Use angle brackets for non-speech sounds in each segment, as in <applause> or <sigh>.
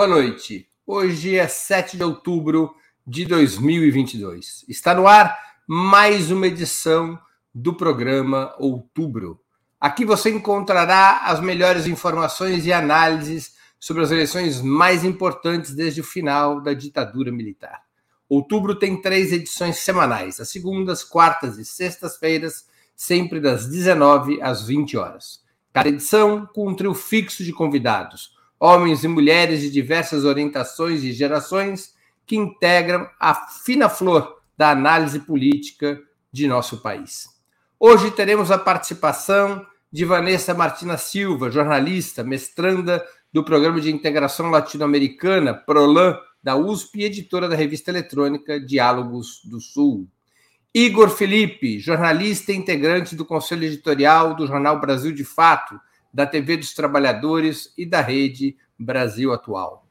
Boa noite. Hoje é 7 de outubro de 2022. Está no ar mais uma edição do programa Outubro. Aqui você encontrará as melhores informações e análises sobre as eleições mais importantes desde o final da ditadura militar. Outubro tem três edições semanais, às segundas, quartas e sextas-feiras, sempre das 19 às 20 horas. Cada edição com um trio fixo de convidados homens e mulheres de diversas orientações e gerações que integram a fina flor da análise política de nosso país. Hoje teremos a participação de Vanessa Martina Silva, jornalista, mestranda do Programa de Integração Latino-Americana, PROLAN, da USP e editora da revista eletrônica Diálogos do Sul. Igor Felipe, jornalista e integrante do Conselho Editorial do Jornal Brasil de Fato, da TV dos Trabalhadores e da Rede Brasil Atual.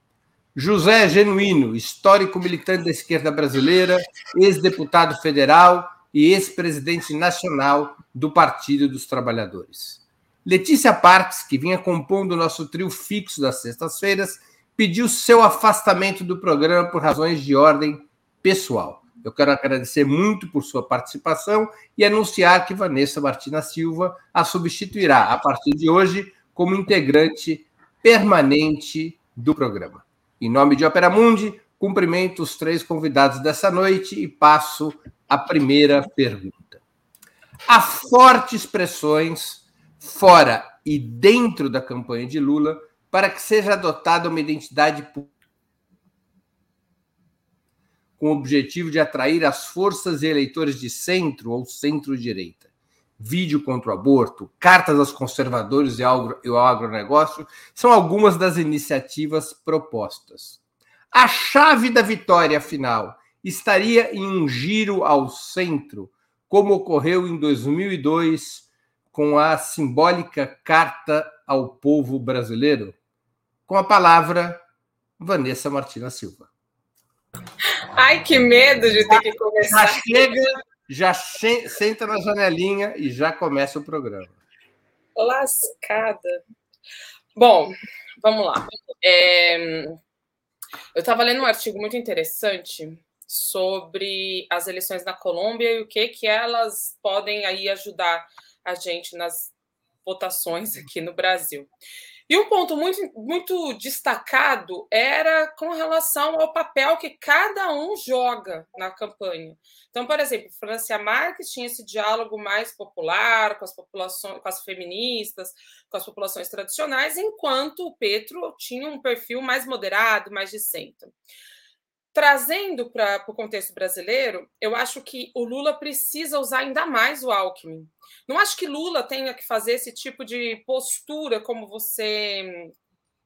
José Genuíno, histórico militante da esquerda brasileira, ex-deputado federal e ex-presidente nacional do Partido dos Trabalhadores. Letícia Parques, que vinha compondo o nosso trio fixo das sextas-feiras, pediu seu afastamento do programa por razões de ordem pessoal. Eu quero agradecer muito por sua participação e anunciar que Vanessa Martina Silva a substituirá a partir de hoje como integrante permanente do programa. Em nome de Opera Mundi, cumprimento os três convidados dessa noite e passo a primeira pergunta. Há fortes pressões fora e dentro da campanha de Lula para que seja adotada uma identidade pública com o objetivo de atrair as forças e eleitores de centro ou centro-direita. Vídeo contra o aborto, cartas aos conservadores e ao, agronegócio são algumas das iniciativas propostas. A chave da vitória final estaria em um giro ao centro, como ocorreu em 2002 com a simbólica Carta ao Povo Brasileiro? Com a palavra, Vanessa Martina Silva. Ai, que medo de ter que começar. Já chega, já senta na janelinha e já começa o programa. Lascada. Bom, vamos lá. É... Eu estava lendo um artigo muito interessante sobre as eleições na Colômbia e o que que elas podem aí ajudar a gente nas votações aqui no Brasil. E um ponto muito, muito destacado era com relação ao papel que cada um joga na campanha. Então, por exemplo, Francia Marques tinha esse diálogo mais popular com as populações, com as feministas, com as populações tradicionais, enquanto o Petro tinha um perfil mais moderado, mais de centro. Trazendo para o contexto brasileiro, eu acho que o Lula precisa usar ainda mais o Alckmin. Não acho que Lula tenha que fazer esse tipo de postura como você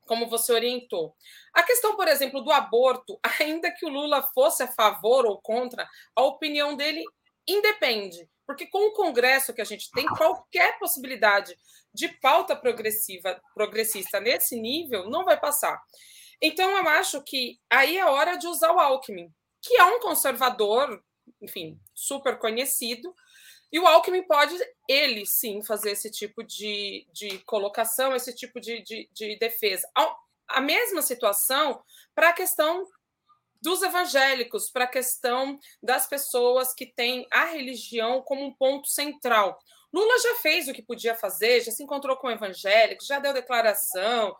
como você orientou. A questão, por exemplo, do aborto, <laughs> ainda que o Lula fosse a favor ou contra, a opinião dele independe, porque com o Congresso que a gente tem, qualquer possibilidade de pauta progressiva, progressista nesse nível não vai passar. Então, eu acho que aí é hora de usar o Alckmin, que é um conservador, enfim, super conhecido, e o Alckmin pode, ele sim, fazer esse tipo de, de colocação, esse tipo de, de, de defesa. A mesma situação para a questão dos evangélicos, para a questão das pessoas que têm a religião como um ponto central. Lula já fez o que podia fazer, já se encontrou com evangélicos, já deu declaração,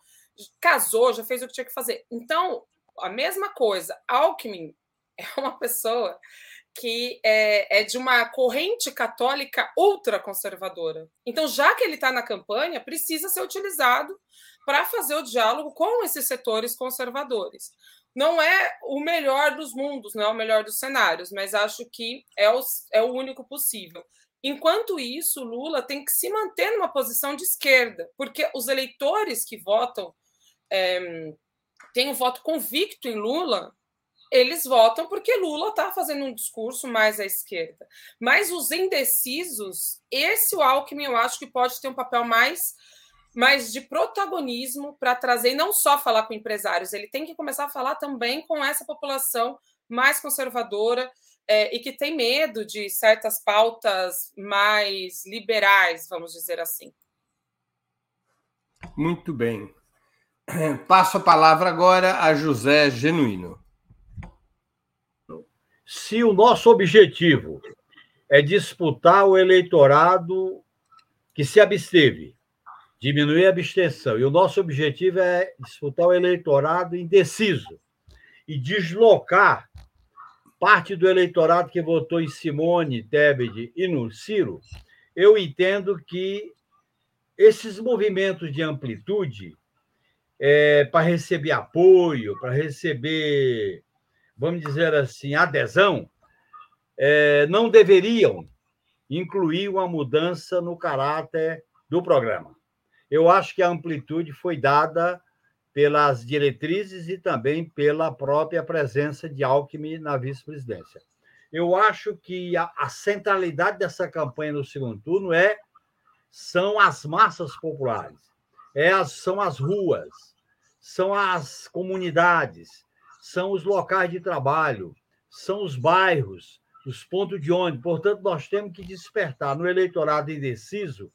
casou, já fez o que tinha que fazer. Então, a mesma coisa, Alckmin é uma pessoa que é, é de uma corrente católica ultraconservadora. Então, já que ele está na campanha, precisa ser utilizado para fazer o diálogo com esses setores conservadores. Não é o melhor dos mundos, não é o melhor dos cenários, mas acho que é o, é o único possível. Enquanto isso, Lula tem que se manter numa posição de esquerda, porque os eleitores que votam é, tem um voto convicto em Lula, eles votam porque Lula está fazendo um discurso mais à esquerda. Mas os indecisos, esse o Alckmin eu acho que pode ter um papel mais, mais de protagonismo para trazer, não só falar com empresários, ele tem que começar a falar também com essa população mais conservadora é, e que tem medo de certas pautas mais liberais, vamos dizer assim. Muito bem. <clears throat> Passo a palavra agora a José Genuíno. Se o nosso objetivo é disputar o eleitorado que se absteve, diminuir a abstenção, e o nosso objetivo é disputar o eleitorado indeciso e deslocar parte do eleitorado que votou em Simone Tebet e no Ciro, eu entendo que esses movimentos de amplitude é, para receber apoio, para receber, vamos dizer assim, adesão, é, não deveriam incluir uma mudança no caráter do programa. Eu acho que a amplitude foi dada pelas diretrizes e também pela própria presença de Alckmin na vice-presidência. Eu acho que a, a, centralidade dessa campanha no segundo turno é são as massas populares, é as, são as ruas, são as comunidades, são os locais de trabalho, são os bairros, os pontos de ônibus. Portanto, nós temos que despertar no eleitorado indeciso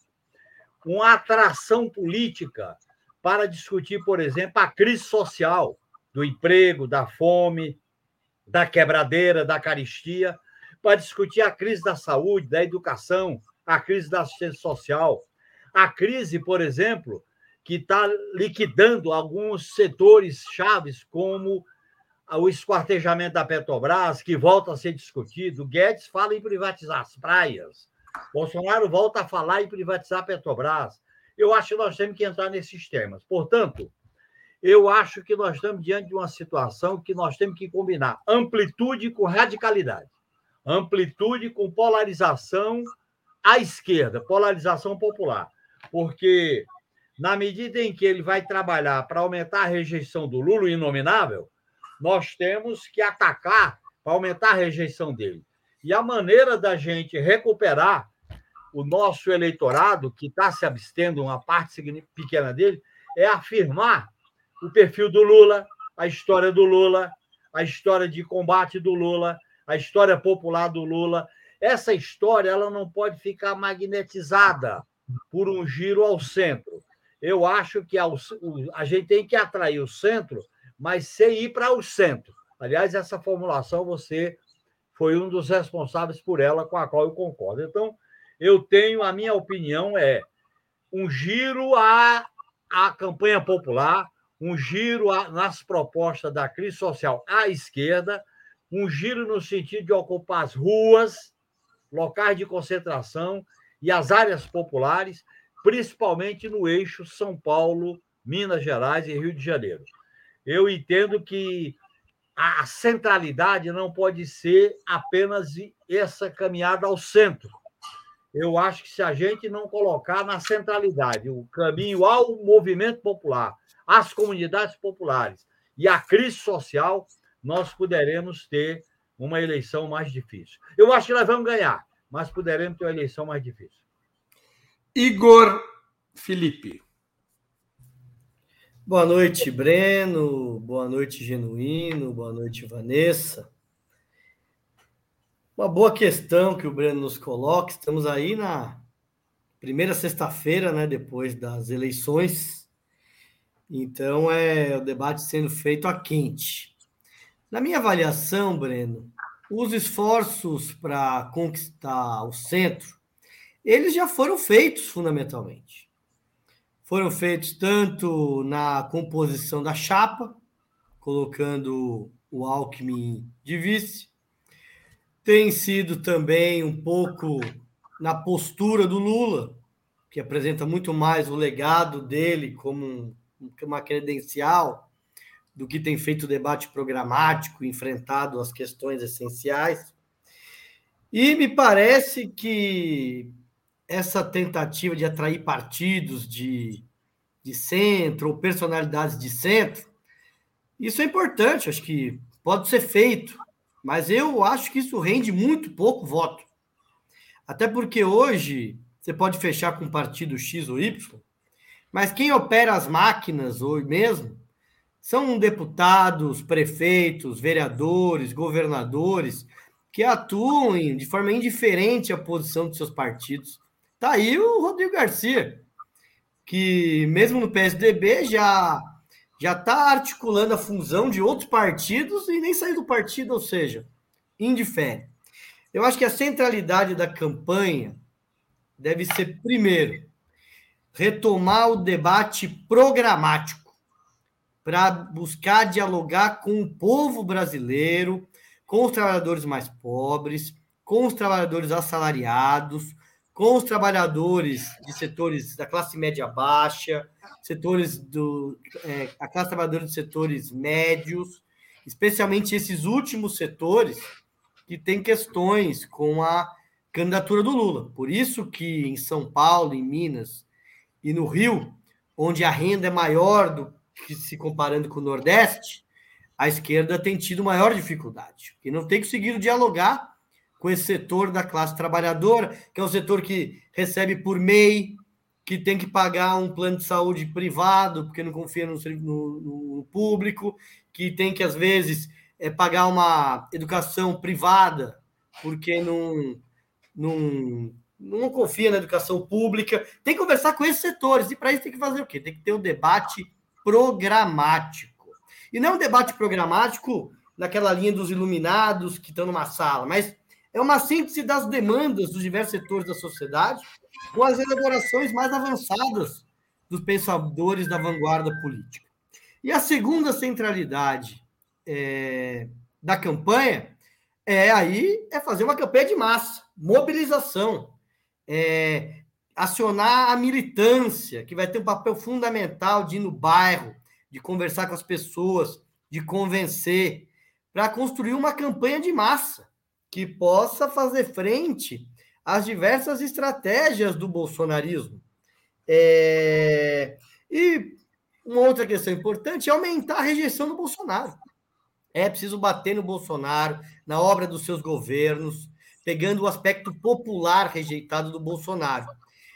uma atração política para discutir, por exemplo, a crise social do emprego, da fome, da quebradeira, da caristia, para discutir a crise da saúde, da educação, a crise da assistência social, a crise, por exemplo, que está liquidando alguns setores chaves, como o esquartejamento da Petrobras, que volta a ser discutido. Guedes fala em privatizar as praias. Bolsonaro volta a falar em privatizar a Petrobras. Eu acho que nós temos que entrar nesses temas. Portanto, eu acho que nós estamos diante de uma situação que nós temos que combinar amplitude com radicalidade, amplitude com polarização à esquerda, polarização popular. Porque, na medida em que ele vai trabalhar para aumentar a rejeição do Lula, inominável, nós temos que atacar para aumentar a rejeição dele. E a maneira da gente recuperar o nosso eleitorado, que está se abstendo, uma parte pequena dele, é afirmar o perfil do Lula, a história do Lula, a história de combate do Lula, a história popular do Lula. Essa história ela não pode ficar magnetizada por um giro ao centro. Eu acho que a gente tem que atrair o centro, mas sem ir para o centro. Aliás, essa formulação você foi um dos responsáveis por ela, com a qual eu concordo. Então, eu tenho, a minha opinião é um giro à, à campanha popular, um giro nas propostas da crise social à esquerda, um giro no sentido de ocupar as ruas, locais de concentração e as áreas populares, principalmente no eixo São Paulo, Minas Gerais e Rio de Janeiro. Eu entendo que a centralidade não pode ser apenas essa caminhada ao centro, eu acho que se a gente não colocar na centralidade o caminho ao movimento popular, às comunidades populares e à crise social, nós poderemos ter uma eleição mais difícil. Eu acho que nós vamos ganhar, mas poderemos ter uma eleição mais difícil. Igor Felipe. Boa noite, Breno. Boa noite, Genuíno. Boa noite, Vanessa. Uma boa questão que o Breno nos coloca. Estamos aí na primeira sexta-feira, né, depois das eleições. Então, é o debate sendo feito a quente. Na minha avaliação, Breno, os esforços para conquistar o centro, eles já foram feitos fundamentalmente. Foram feitos tanto na composição da chapa, colocando o Alckmin de vice, tem sido também um pouco na postura do Lula, que apresenta muito mais o legado dele como uma credencial do que tem feito o debate programático, enfrentado as questões essenciais. E me parece que essa tentativa de atrair partidos de, de centro ou personalidades de centro, isso é importante, acho que pode ser feito, mas eu acho que isso rende muito pouco voto. Até porque hoje você pode fechar com um partido X ou Y, mas quem opera as máquinas hoje mesmo são deputados, prefeitos, vereadores, governadores que atuam de forma indiferente à posição de seus partidos. Tá aí o Rodrigo Garcia, que mesmo no PSDB já já está articulando a fusão de outros partidos e nem saiu do partido, ou seja, indifere. Eu acho que a centralidade da campanha deve ser, primeiro, retomar o debate programático para buscar dialogar com o povo brasileiro, com os trabalhadores mais pobres, com os trabalhadores assalariados, com os trabalhadores de setores da classe média baixa, setores do é, a classe trabalhadora de setores médios, especialmente esses últimos setores que têm questões com a candidatura do Lula. Por isso que em São Paulo, em Minas e no Rio, onde a renda é maior do que se comparando com o Nordeste, a esquerda tem tido maior dificuldade, e não tem conseguido dialogar com esse setor da classe trabalhadora, que é um setor que recebe por MEI, que tem que pagar um plano de saúde privado, porque não confia no, no, no público, que tem que, às vezes, é, pagar uma educação privada, porque não, não, não confia na educação pública. Tem que conversar com esses setores, e para isso tem que fazer o quê? Tem que ter um debate programático. E não é um debate programático naquela linha dos iluminados que estão numa sala, mas é uma síntese das demandas dos diversos setores da sociedade com as elaborações mais avançadas dos pensadores da vanguarda política. E a segunda centralidade é, da campanha é aí é fazer uma campanha de massa, mobilização, é, acionar a militância, que vai ter um papel fundamental de ir no bairro, de conversar com as pessoas, de convencer, para construir uma campanha de massa que possa fazer frente às diversas estratégias do bolsonarismo. É... E uma outra questão importante é aumentar a rejeição do Bolsonaro. É preciso bater no Bolsonaro, na obra dos seus governos, pegando o aspecto popular rejeitado do Bolsonaro.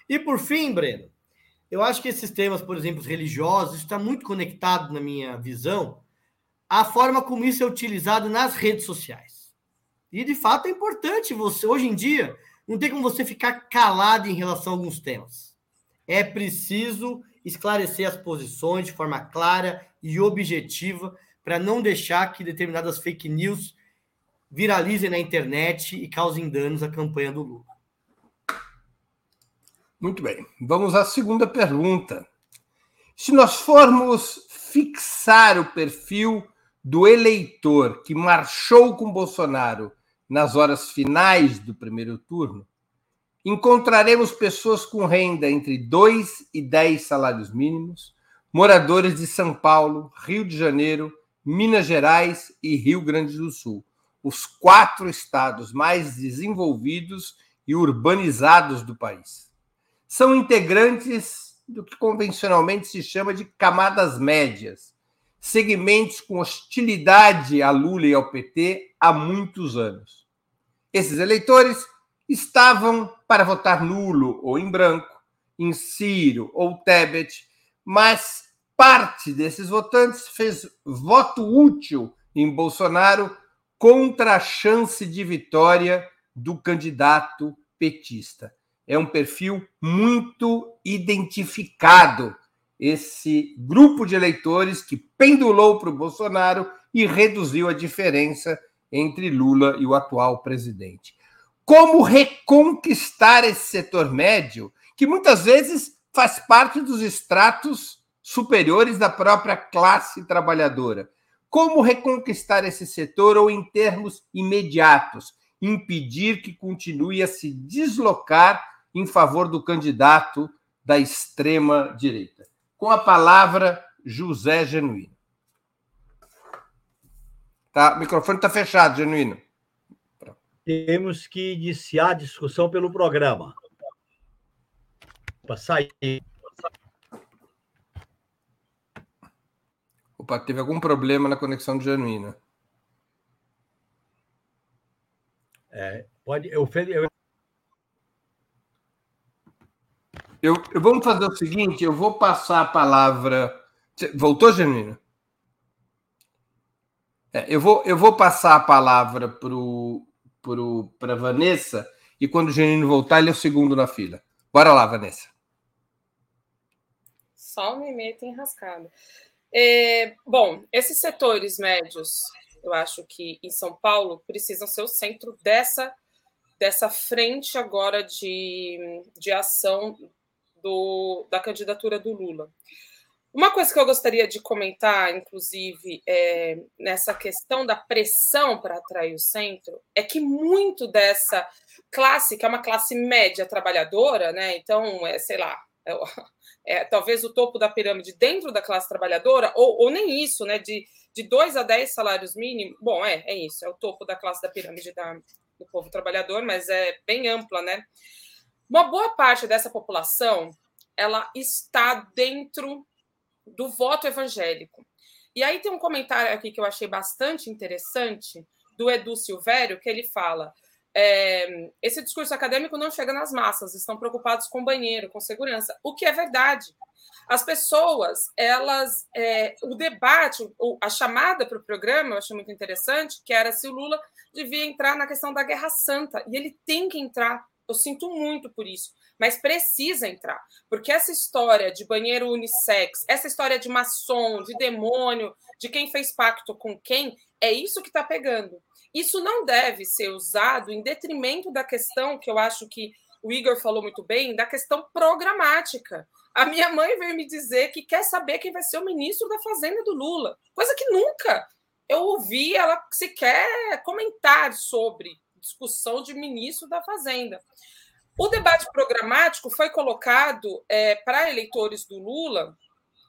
E por fim, Breno, eu acho que esses temas, por exemplo, religiosos, está muito conectado, na minha visão, à forma como isso é utilizado nas redes sociais. E de fato é importante você, hoje em dia, não tem como você ficar calado em relação a alguns temas. É preciso esclarecer as posições de forma clara e objetiva para não deixar que determinadas fake news viralizem na internet e causem danos à campanha do Lula. Muito bem. Vamos à segunda pergunta. Se nós formos fixar o perfil do eleitor que marchou com Bolsonaro nas horas finais do primeiro turno, encontraremos pessoas com renda entre 2 e 10 salários mínimos, moradores de São Paulo, Rio de Janeiro, Minas Gerais e Rio Grande do Sul, os quatro estados mais desenvolvidos e urbanizados do país. São integrantes do que convencionalmente se chama de camadas médias, segmentos com hostilidade a Lula e ao PT há muitos anos. Esses eleitores estavam para votar nulo ou em branco, em Ciro ou Tebet, mas parte desses votantes fez voto útil em Bolsonaro contra a chance de vitória do candidato petista. É um perfil muito identificado, esse grupo de eleitores que pendulou para o Bolsonaro e reduziu a diferença entre Lula e o atual presidente. Como reconquistar esse setor médio, que muitas vezes faz parte dos estratos superiores da própria classe trabalhadora? Como reconquistar esse setor ou, em termos imediatos, impedir que continue a se deslocar em favor do candidato da extrema-direita? Com a palavra, José Genuíno. Tá, o microfone está fechado, Genuíno. Temos que iniciar a discussão pelo programa. Para sair. Opa, teve algum problema na conexão do Genuíno. É, pode. Eu, eu... Eu, eu, vamos fazer o seguinte: eu vou passar a palavra. Voltou, Genuíno? É, eu, vou, eu vou passar a palavra para a Vanessa e quando o Genino voltar, ele é o segundo na fila. Bora lá, Vanessa. Só me meto enrascado. É, bom, esses setores médios, eu acho que em São Paulo precisam ser o centro dessa, dessa frente agora de, de ação do, da candidatura do Lula. Uma coisa que eu gostaria de comentar, inclusive, é, nessa questão da pressão para atrair o centro, é que muito dessa classe, que é uma classe média trabalhadora, né? Então, é, sei lá, é, <laughs> é, talvez o topo da pirâmide dentro da classe trabalhadora, ou, ou nem isso, né? De, de 2 a 10 salários mínimos. Bom, é, é isso, é o topo da classe da pirâmide da, do povo trabalhador, mas é bem ampla, né? Uma boa parte dessa população ela está dentro do voto evangélico. E aí tem um comentário aqui que eu achei bastante interessante do Edu Silvério, que ele fala: é, esse discurso acadêmico não chega nas massas, estão preocupados com banheiro, com segurança, o que é verdade. As pessoas, elas, é, o debate, a chamada para o programa, eu achei muito interessante, que era se o Lula devia entrar na questão da Guerra Santa, e ele tem que entrar. Eu sinto muito por isso mas precisa entrar, porque essa história de banheiro unissex, essa história de maçom, de demônio, de quem fez pacto com quem, é isso que está pegando. Isso não deve ser usado em detrimento da questão que eu acho que o Igor falou muito bem, da questão programática. A minha mãe veio me dizer que quer saber quem vai ser o ministro da Fazenda do Lula, coisa que nunca eu ouvi ela sequer comentar sobre discussão de ministro da Fazenda. O debate programático foi colocado é, para eleitores do Lula,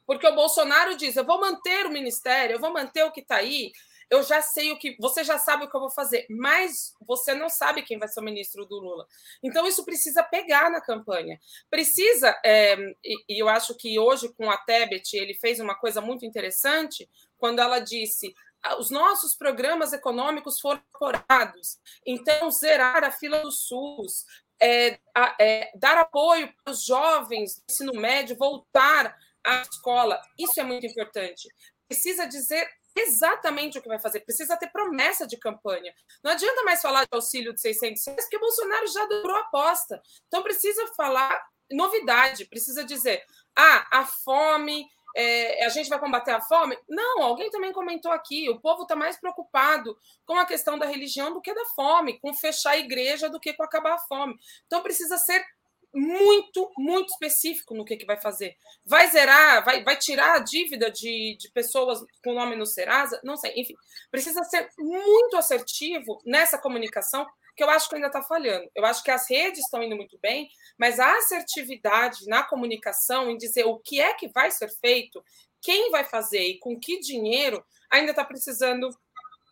porque o Bolsonaro diz: eu vou manter o ministério, eu vou manter o que está aí, eu já sei o que. Você já sabe o que eu vou fazer, mas você não sabe quem vai ser o ministro do Lula. Então, isso precisa pegar na campanha. Precisa, é, e, eu acho que hoje, com a Tebet, ele fez uma coisa muito interessante, quando ela disse: ah, os nossos programas econômicos foram incorporados. Então, zerar a fila do SUS, é, é, dar apoio para os jovens do ensino médio voltar à escola. Isso é muito importante. Precisa dizer exatamente o que vai fazer, precisa ter promessa de campanha. Não adianta mais falar de auxílio de 600 reais, porque Bolsonaro já dobrou a aposta. Então, precisa falar novidade, precisa dizer: ah, a fome é, a gente vai combater a fome? Não, alguém também comentou aqui, o povo está mais preocupado com a questão da religião do que da fome, com fechar a igreja do que com acabar a fome. Então precisa ser muito, muito específico no que, que vai fazer. Vai zerar, vai, vai tirar a dívida de, de pessoas com nome no Serasa? Não sei, enfim, precisa ser muito assertivo nessa comunicação que eu acho que ainda está falhando. Eu acho que as redes estão indo muito bem, mas a assertividade na comunicação, em dizer o que é que vai ser feito, quem vai fazer e com que dinheiro, ainda está precisando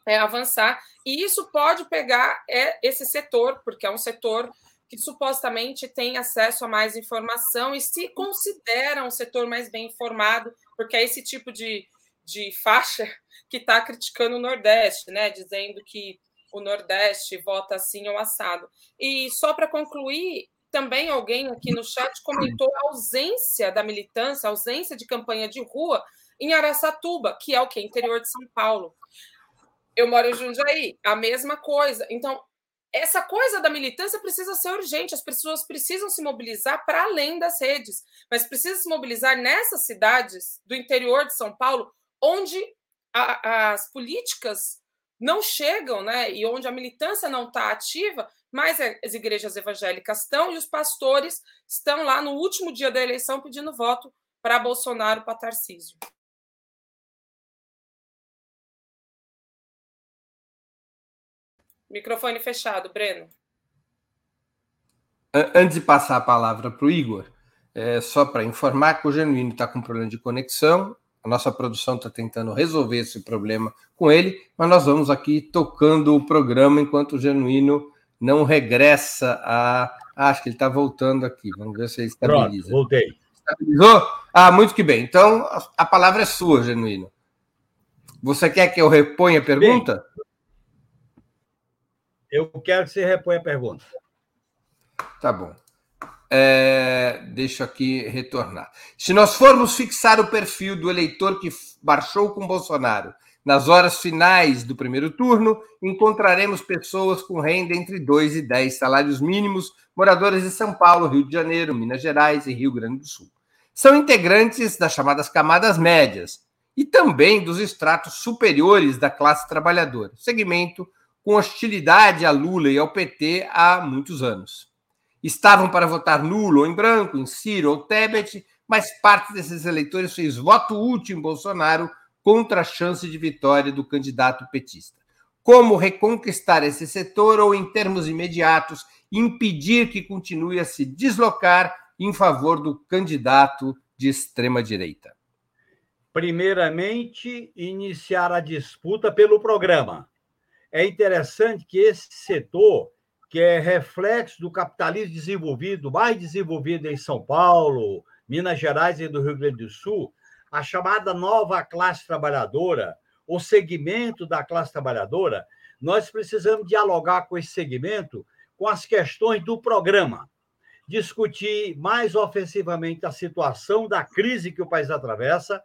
é, avançar. E isso pode pegar é, esse setor, porque é um setor que supostamente tem acesso a mais informação e se considera um setor mais bem informado, porque é esse tipo de, de faixa que está criticando o Nordeste, né? Dizendo que o Nordeste vota assim ou assado. E só para concluir, também alguém aqui no chat comentou a ausência da militância, a ausência de campanha de rua em Araçatuba, que é o que? Interior de São Paulo. Eu moro em Jundiaí, a mesma coisa. Então, essa coisa da militância precisa ser urgente, as pessoas precisam se mobilizar para além das redes, mas precisa se mobilizar nessas cidades do interior de São Paulo, onde a, as políticas não chegam, né? E onde a militância não está ativa, mas as igrejas evangélicas estão e os pastores estão lá no último dia da eleição pedindo voto para Bolsonaro, para Tarcísio. Microfone fechado, Breno. Antes de passar a palavra para o Igor, é, só para informar que o Genuíno está com problema de conexão, a nossa produção está tentando resolver esse problema com ele, mas nós vamos aqui tocando o programa enquanto o Genuíno não regressa a. Ah, acho que ele está voltando aqui. Vamos ver se ele estabiliza. Pronto, voltei. Estabilizou? Ah, muito que bem. Então, a palavra é sua, Genuíno. Você quer que eu reponha a pergunta? Bem, eu quero que você reponha a pergunta. Tá bom. É, deixa aqui retornar. Se nós formos fixar o perfil do eleitor que marchou com Bolsonaro nas horas finais do primeiro turno, encontraremos pessoas com renda entre 2 e 10 salários mínimos, moradores de São Paulo, Rio de Janeiro, Minas Gerais e Rio Grande do Sul. São integrantes das chamadas camadas médias e também dos estratos superiores da classe trabalhadora, segmento com hostilidade a Lula e ao PT há muitos anos. Estavam para votar nulo ou em branco, em Ciro ou Tebet, mas parte desses eleitores fez voto útil em Bolsonaro contra a chance de vitória do candidato petista. Como reconquistar esse setor ou, em termos imediatos, impedir que continue a se deslocar em favor do candidato de extrema-direita? Primeiramente, iniciar a disputa pelo programa. É interessante que esse setor, que é reflexo do capitalismo desenvolvido, mais desenvolvido em São Paulo, Minas Gerais e do Rio Grande do Sul, a chamada nova classe trabalhadora, o segmento da classe trabalhadora, nós precisamos dialogar com esse segmento com as questões do programa, discutir mais ofensivamente a situação da crise que o país atravessa,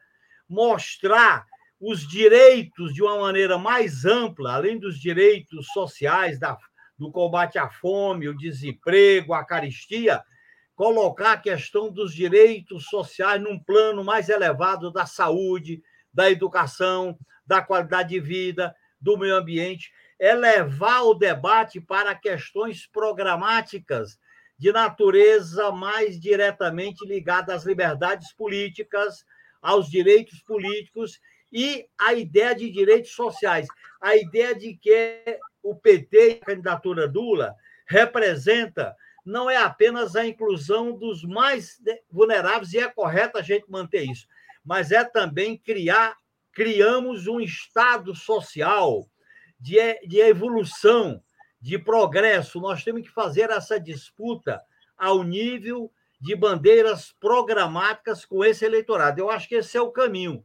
mostrar os direitos de uma maneira mais ampla, além dos direitos sociais, da, do combate à fome, o desemprego, a caristia, colocar a questão dos direitos sociais num plano mais elevado da saúde, da educação, da qualidade de vida, do meio ambiente, é levar o debate para questões programáticas de natureza mais diretamente ligada às liberdades políticas, aos direitos políticos e à ideia de direitos sociais. A ideia de que o PT, a candidatura Lula, representa não é apenas a inclusão dos mais vulneráveis, e é correto a gente manter isso, mas é também criar, criamos um Estado social de, de evolução, de progresso. Nós temos que fazer essa disputa ao nível de bandeiras programáticas com esse eleitorado. Eu acho que esse é o caminho,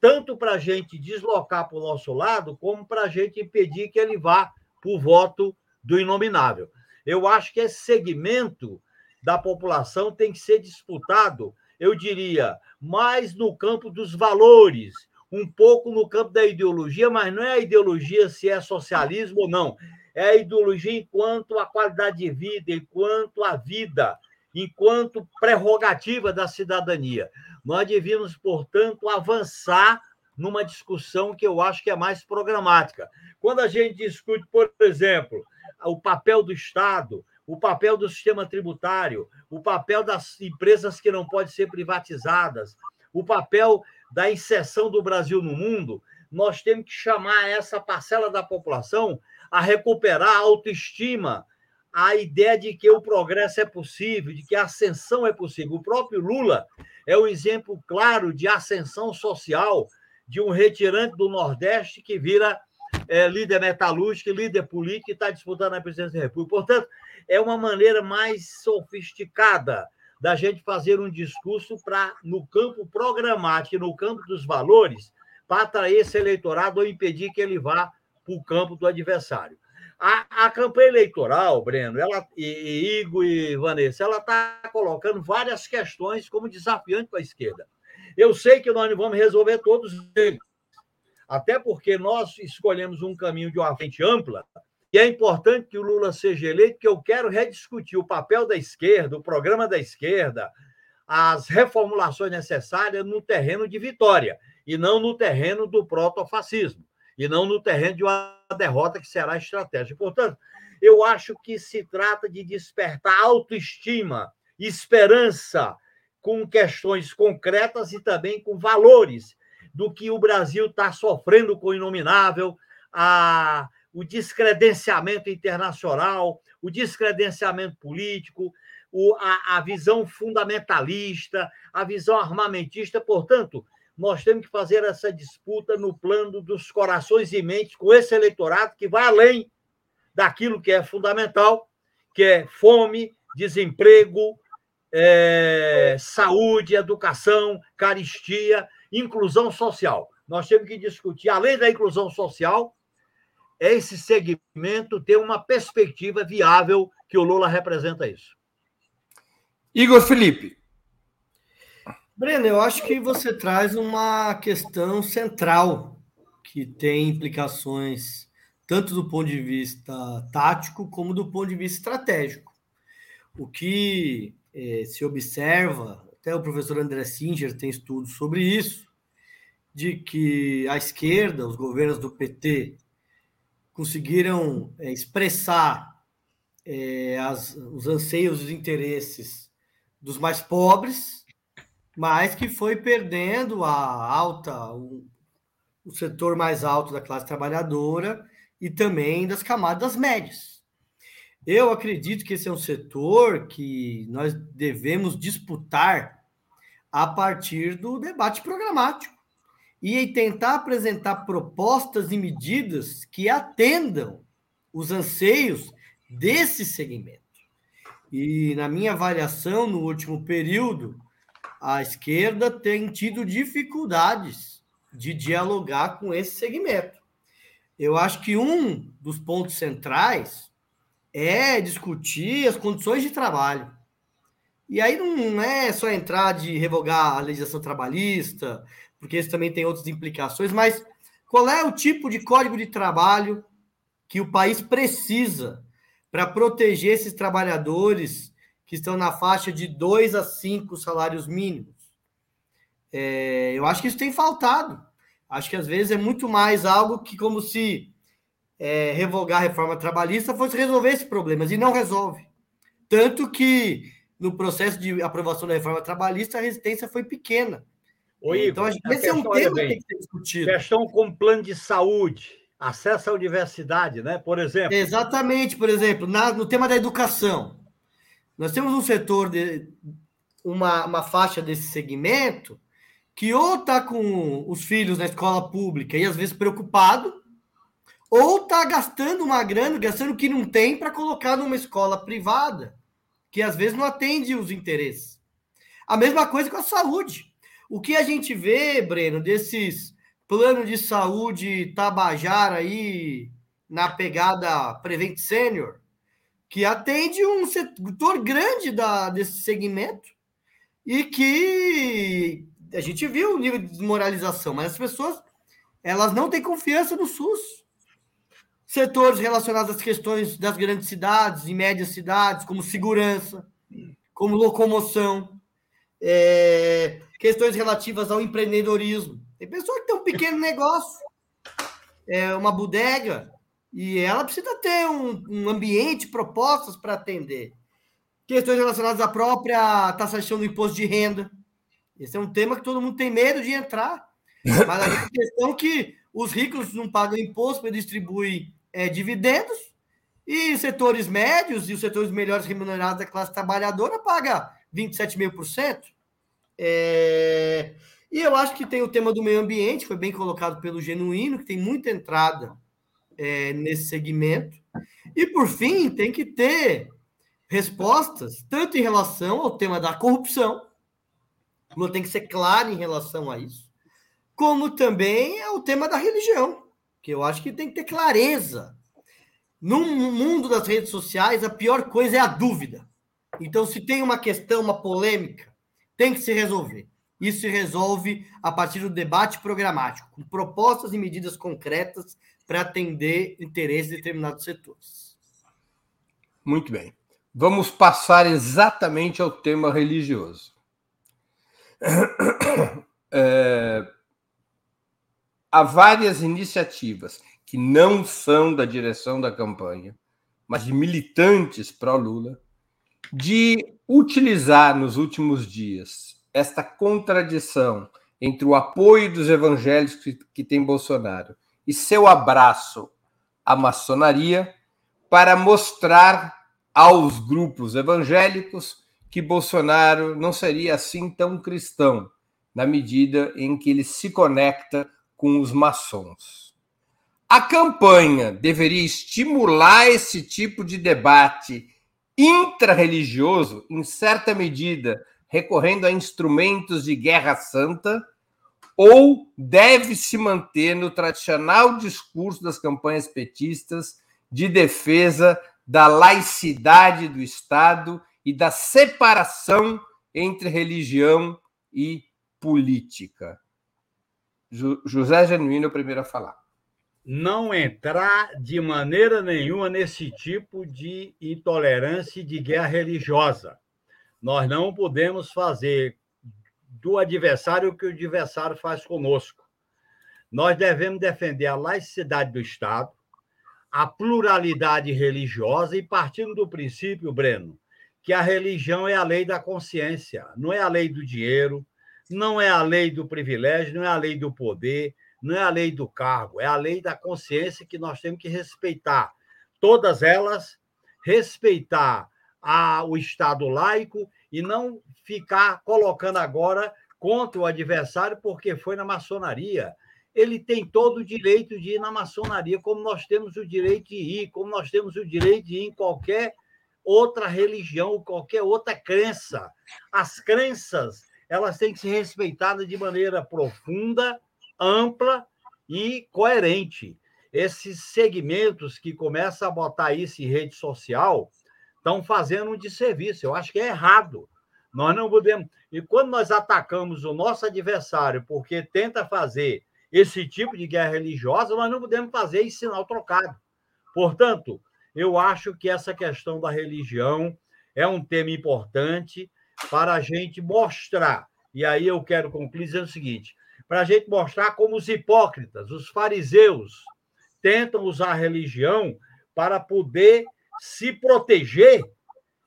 tanto para a gente deslocar para o nosso lado, como para a gente impedir que ele vá para o voto do inominável. Eu acho que esse segmento da população tem que ser disputado, eu diria, mais no campo dos valores, um pouco no campo da ideologia, mas não é a ideologia se é socialismo ou não. É a ideologia enquanto a qualidade de vida, enquanto a vida, enquanto prerrogativa da cidadania. Nós devíamos, portanto, avançar numa discussão que eu acho que é mais programática. Quando a gente discute, por exemplo, o papel do Estado, o papel do sistema tributário, o papel das empresas que não podem ser privatizadas, o papel da inserção do Brasil no mundo, nós temos que chamar essa parcela da população a recuperar a autoestima, a ideia de que o progresso é possível, de que a ascensão é possível. O próprio Lula é um exemplo claro de ascensão social de um retirante do Nordeste que vira é, líder metalúrgico, líder político e está disputando a presidência da República. Portanto, é uma maneira mais sofisticada da gente fazer um discurso para, no campo programático, no campo dos valores, para atrair esse eleitorado ou impedir que ele vá para o campo do adversário. A, a, campanha eleitoral, Breno, ela, e, e Igor e Vanessa, ela está colocando várias questões como desafiante para a esquerda. Eu sei que nós não vamos resolver todos eles, até porque nós escolhemos um caminho de uma frente ampla e é importante que o Lula seja eleito, que eu quero rediscutir o papel da esquerda, o programa da esquerda, as reformulações necessárias no terreno de vitória, e não no terreno do protofascismo, e não no terreno de uma derrota que será estratégica. Portanto, eu acho que se trata de despertar autoestima, esperança, com questões concretas e também com valores do que o Brasil está sofrendo com o inominável, a o descredenciamento internacional, o descredenciamento político, o, a, a visão fundamentalista, a visão armamentista. Portanto, nós temos que fazer essa disputa no plano dos corações e mentes com esse eleitorado que vai além daquilo que é fundamental, que é fome, desemprego, é, saúde, educação, caristia, inclusão social. Nós temos que discutir, além da inclusão social, esse segmento ter uma perspectiva viável que o Lula representa isso. Igor Felipe. Breno, eu acho que você traz uma questão central que tem implicações tanto do ponto de vista tático como do ponto de vista estratégico. O que eh, se observa, até o professor André Singer tem estudos sobre isso, de que a esquerda, os governos do PT, conseguiram é, expressar é, as, os anseios e os interesses dos mais pobres, mas que foi perdendo a alta, o, o setor mais alto da classe trabalhadora e também das camadas médias. Eu acredito que esse é um setor que nós devemos disputar a partir do debate programático e tentar apresentar propostas e medidas que atendam os anseios desse segmento. E na minha avaliação, no último período, a esquerda tem tido dificuldades de dialogar com esse segmento. Eu acho que um dos pontos centrais é discutir as condições de trabalho. E aí não é só entrar de revogar a legislação trabalhista, porque isso também tem outras implicações, mas qual é o tipo de código de trabalho que o país precisa para proteger esses trabalhadores que estão na faixa de dois a cinco salários mínimos? É, eu acho que isso tem faltado. Acho que às vezes é muito mais algo que como se é, revogar a reforma trabalhista fosse resolver esses problemas, e não resolve. Tanto que no processo de aprovação da reforma trabalhista, a resistência foi pequena. Oi, então, Igor, esse é um tema bem, que tem que ser discutido. Questão com plano de saúde, acesso à universidade, né? Por exemplo. Exatamente, por exemplo, na, no tema da educação. Nós temos um setor, de uma, uma faixa desse segmento, que ou está com os filhos na escola pública e às vezes preocupado, ou está gastando uma grana, gastando o que não tem para colocar numa escola privada que às vezes não atende os interesses. A mesma coisa com a saúde. O que a gente vê, Breno, desses planos de saúde tabajara aí na pegada Prevent Senior, que atende um setor grande da, desse segmento e que a gente viu o nível de desmoralização, mas as pessoas elas não têm confiança no SUS setores relacionados às questões das grandes cidades e médias cidades, como segurança, como locomoção, é, questões relativas ao empreendedorismo. Tem pessoa que tem um pequeno negócio, é, uma bodega, e ela precisa ter um, um ambiente, propostas para atender. Questões relacionadas à própria taxação do imposto de renda. Esse é um tema que todo mundo tem medo de entrar. <laughs> Mas a questão é que os ricos não pagam imposto para distribuir é, dividendos e setores médios e os setores melhores remunerados da classe trabalhadora paga 27,5%. É, e eu acho que tem o tema do meio ambiente, foi bem colocado pelo Genuíno, que tem muita entrada é, nesse segmento. E, por fim, tem que ter respostas, tanto em relação ao tema da corrupção, Lula tem que ser claro em relação a isso, como também ao tema da religião que eu acho que tem que ter clareza. No mundo das redes sociais, a pior coisa é a dúvida. Então, se tem uma questão, uma polêmica, tem que se resolver. Isso se resolve a partir do debate programático, com propostas e medidas concretas para atender interesses de determinados setores. Muito bem. Vamos passar exatamente ao tema religioso. <coughs> É, há várias iniciativas que não são da direção da campanha, mas de militantes pró-Lula, de utilizar nos últimos dias esta contradição entre o apoio dos evangélicos que, que tem Bolsonaro e seu abraço à maçonaria para mostrar aos grupos evangélicos que Bolsonaro não seria assim tão cristão, na medida em que ele se conecta com os maçons. A campanha deveria estimular esse tipo de debate intrarreligioso, em certa medida, recorrendo a instrumentos de guerra santa, ou deve se manter no tradicional discurso das campanhas petistas de defesa da laicidade do Estado e da separação entre religião e política? José Genuíno é o primeiro a falar. Não entrar de maneira nenhuma nesse tipo de intolerância e de guerra religiosa. Nós não podemos fazer do adversário que o adversário faz conosco. Nós devemos defender a laicidade do Estado, a pluralidade religiosa e partindo do princípio, Breno, que a religião é a lei da consciência, não é a lei do dinheiro, não é a lei do privilégio, não é a lei do poder, não é a lei do cargo, é a lei da consciência que nós temos que respeitar. Todas elas, respeitar a, o Estado laico e não ficar colocando agora contra o adversário porque foi na maçonaria. Ele tem todo o direito de ir na maçonaria, como nós temos o direito de ir, como nós temos o direito de ir em qualquer outra religião, qualquer outra crença. As crenças, elas têm que ser respeitadas de maneira profunda, ampla e coerente. Esses segmentos que começam a botar isso em rede social estão fazendo um desserviço. Eu acho que é errado. Nós não podemos. E quando nós atacamos o nosso adversário porque tenta fazer esse tipo de guerra religiosa, nós não podemos fazer em sinal trocado. Portanto, eu acho que essa questão da religião é um tema importante para a gente mostrar. E aí eu quero concluir dizendo o seguinte: para a gente mostrar como os hipócritas, os fariseus, tentam usar a religião para poder se proteger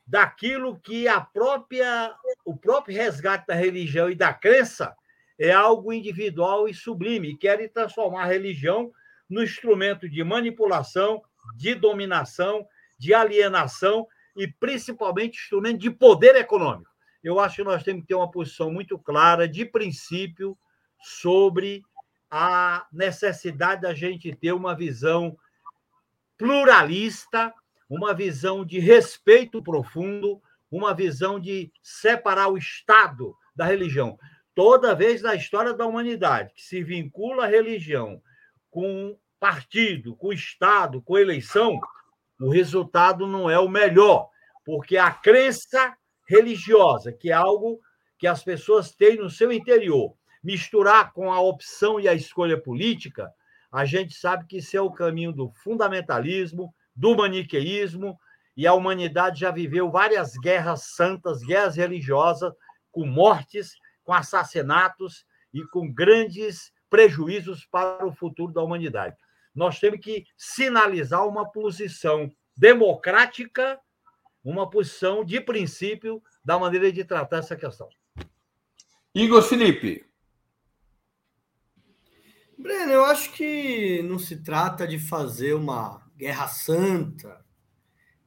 daquilo que a própria o próprio resgate da religião e da crença é algo individual e sublime, e querem transformar a religião no instrumento de manipulação, de dominação, de alienação e principalmente instrumento de poder econômico. Eu acho que nós temos que ter uma posição muito clara de princípio sobre a necessidade da gente ter uma visão pluralista uma visão de respeito profundo, uma visão de separar o Estado da religião. Toda vez na história da humanidade que se vincula a religião com partido, com Estado, com eleição, o resultado não é o melhor, porque a crença religiosa, que é algo que as pessoas têm no seu interior, misturar com a opção e a escolha política, a gente sabe que isso é o caminho do fundamentalismo, do maniqueísmo, e a humanidade já viveu várias guerras santas, guerras religiosas, com mortes, com assassinatos e com grandes prejuízos para o futuro da humanidade. Nós temos que sinalizar uma posição democrática, uma posição de princípio da maneira de tratar essa questão. Igor Felipe. Breno, eu acho que não se trata de fazer uma Guerra Santa,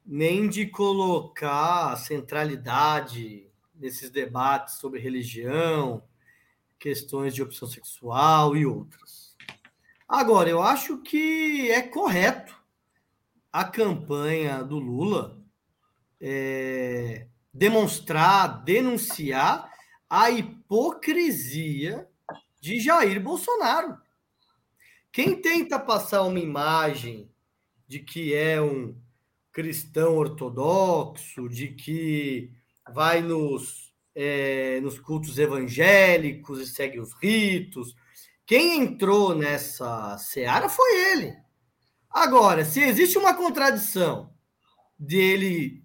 nem de colocar centralidade nesses debates sobre religião, questões de opção sexual e outras. Agora, eu acho que é correto a campanha do Lula é, demonstrar, denunciar a hipocrisia de Jair Bolsonaro. Quem tenta passar uma imagem de que é um cristão ortodoxo, de que vai nos, é, nos cultos evangélicos e segue os ritos. Quem entrou nessa seara foi ele. Agora, se existe uma contradição dele,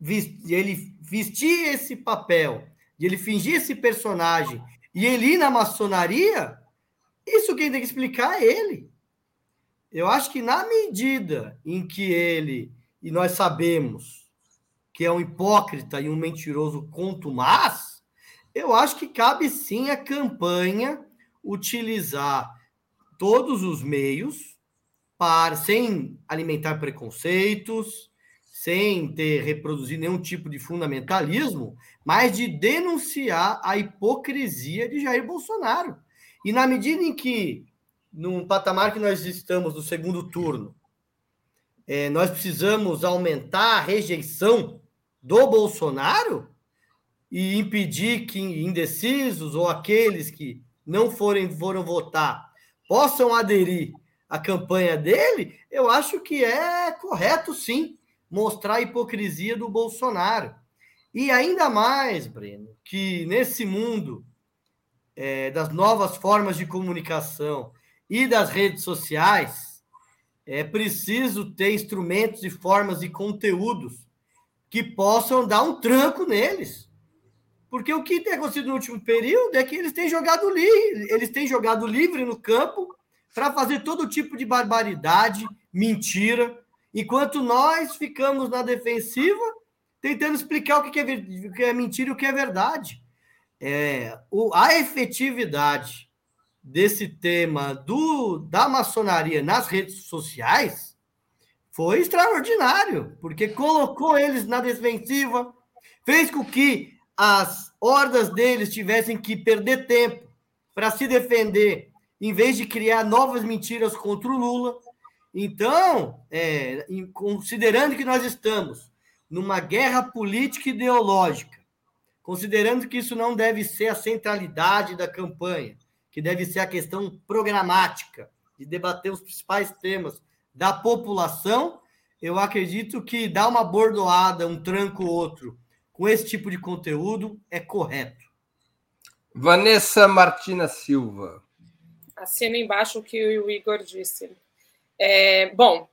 de ele vestir esse papel, de ele fingir esse personagem e ele ir na maçonaria, isso quem tem que explicar é ele. Eu acho que na medida em que ele, e nós sabemos que é um hipócrita e um mentiroso contumaz, eu acho que cabe sim a campanha utilizar todos os meios para sem alimentar preconceitos, sem ter reproduzido nenhum tipo de fundamentalismo, mas de denunciar a hipocrisia de Jair Bolsonaro. E na medida em que num patamar que nós estamos no segundo turno, é, nós precisamos aumentar a rejeição do Bolsonaro e impedir que indecisos ou aqueles que não forem foram votar possam aderir à campanha dele, eu acho que é correto sim mostrar a hipocrisia do Bolsonaro. E ainda mais, Breno, que nesse mundo é, das novas formas de comunicação, e das redes sociais, é preciso ter instrumentos e formas e conteúdos que possam dar um tranco neles. Porque o que tem acontecido no último período é que eles têm jogado livre, eles têm jogado livre no campo para fazer todo tipo de barbaridade, mentira, enquanto nós ficamos na defensiva tentando explicar o que é, o que é mentira e o que é verdade. É, o, a efetividade desse tema do, da maçonaria nas redes sociais foi extraordinário, porque colocou eles na defensiva, fez com que as hordas deles tivessem que perder tempo para se defender, em vez de criar novas mentiras contra o Lula. Então, é, considerando que nós estamos numa guerra política ideológica, considerando que isso não deve ser a centralidade da campanha, que deve ser a questão programática, de debater os principais temas da população, eu acredito que dar uma bordoada, um tranco outro, com esse tipo de conteúdo é correto. Vanessa Martina Silva. Assina embaixo o que o Igor disse. É, bom,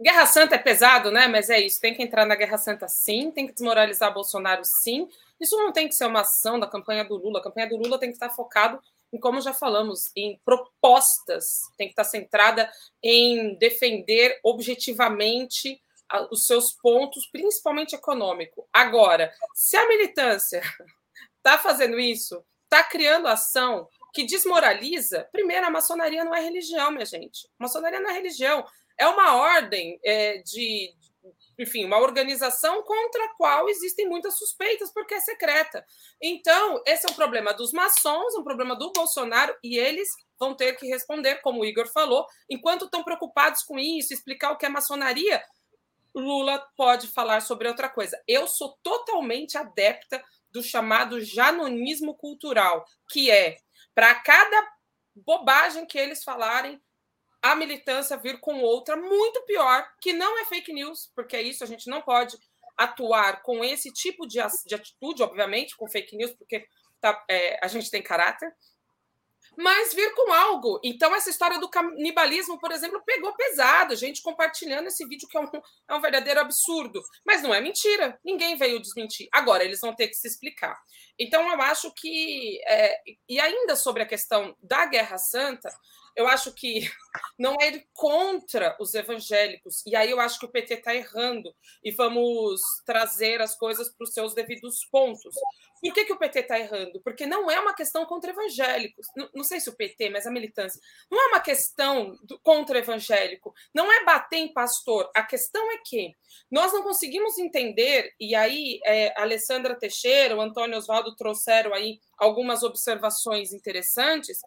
Guerra Santa é pesado, né? Mas é isso. Tem que entrar na Guerra Santa sim, tem que desmoralizar Bolsonaro sim. Isso não tem que ser uma ação da campanha do Lula. A campanha do Lula tem que estar focado em, como já falamos, em propostas, tem que estar centrada em defender objetivamente os seus pontos, principalmente econômico. Agora, se a militância está <laughs> fazendo isso, está criando ação que desmoraliza, primeiro, a maçonaria não é religião, minha gente. Maçonaria não é religião é uma ordem é, de, enfim, uma organização contra a qual existem muitas suspeitas, porque é secreta. Então, esse é um problema dos maçons, um problema do Bolsonaro, e eles vão ter que responder, como o Igor falou, enquanto estão preocupados com isso, explicar o que é maçonaria, Lula pode falar sobre outra coisa. Eu sou totalmente adepta do chamado janonismo cultural, que é para cada bobagem que eles falarem, a militância vir com outra muito pior, que não é fake news, porque é isso, a gente não pode atuar com esse tipo de, de atitude, obviamente, com fake news, porque tá, é, a gente tem caráter, mas vir com algo. Então, essa história do canibalismo, por exemplo, pegou pesado, gente compartilhando esse vídeo que é um, é um verdadeiro absurdo. Mas não é mentira, ninguém veio desmentir. Agora, eles vão ter que se explicar. Então, eu acho que. É, e ainda sobre a questão da Guerra Santa, eu acho que <laughs> não é ir contra os evangélicos. E aí eu acho que o PT está errando e vamos trazer as coisas para os seus devidos pontos. Por que, que o PT está errando? Porque não é uma questão contra evangélicos. Não, não, sei se o PT, mas a militância. Não é uma questão do, contra evangélico. Não é bater em pastor. A questão é que nós não conseguimos entender, e aí é, a Alessandra Teixeira, o Antônio Oswaldo trouxeram aí algumas observações interessantes,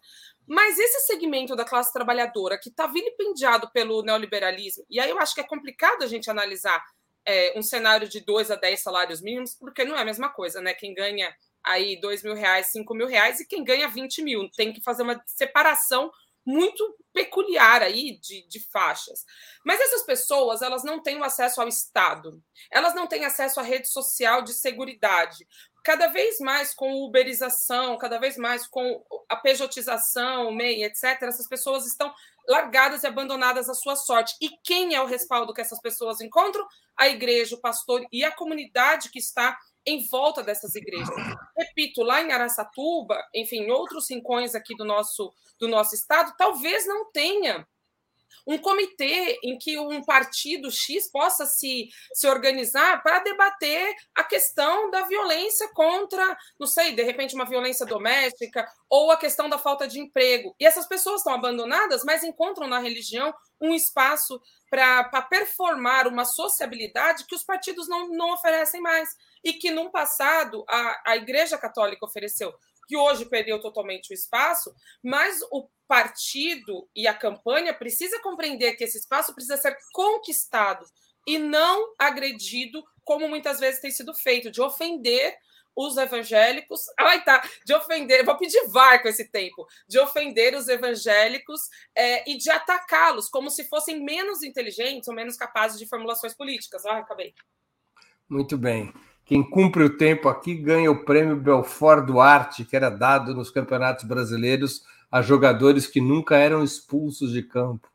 mas esse segmento da classe trabalhadora que está vilipendiado pelo neoliberalismo, e aí eu acho que é complicado a gente analisar é, um cenário de 2 a 10 salários mínimos, porque não é a mesma coisa, né? Quem ganha aí 2 mil reais, 5 mil reais e quem ganha 20 mil. Tem que fazer uma separação muito peculiar aí de, de faixas. Mas essas pessoas, elas não têm acesso ao Estado, elas não têm acesso à rede social de seguridade cada vez mais com uberização, cada vez mais com a pejotização, MEI, etc., essas pessoas estão largadas e abandonadas à sua sorte. E quem é o respaldo que essas pessoas encontram? A igreja, o pastor e a comunidade que está em volta dessas igrejas. Repito, lá em Araçatuba, enfim, outros rincões aqui do nosso, do nosso estado, talvez não tenha um comitê em que um partido X possa se, se organizar para debater a questão da violência contra, não sei, de repente uma violência doméstica ou a questão da falta de emprego. E essas pessoas estão abandonadas, mas encontram na religião um espaço para performar uma sociabilidade que os partidos não, não oferecem mais e que, no passado, a, a Igreja Católica ofereceu que hoje perdeu totalmente o espaço, mas o partido e a campanha precisa compreender que esse espaço precisa ser conquistado e não agredido, como muitas vezes tem sido feito, de ofender os evangélicos. Ai, tá, de ofender, vou pedir VAR com esse tempo, de ofender os evangélicos é, e de atacá-los como se fossem menos inteligentes ou menos capazes de formulações políticas. Ah, acabei. Muito bem. Quem cumpre o tempo aqui ganha o prêmio Belfort Duarte, que era dado nos campeonatos brasileiros a jogadores que nunca eram expulsos de campo.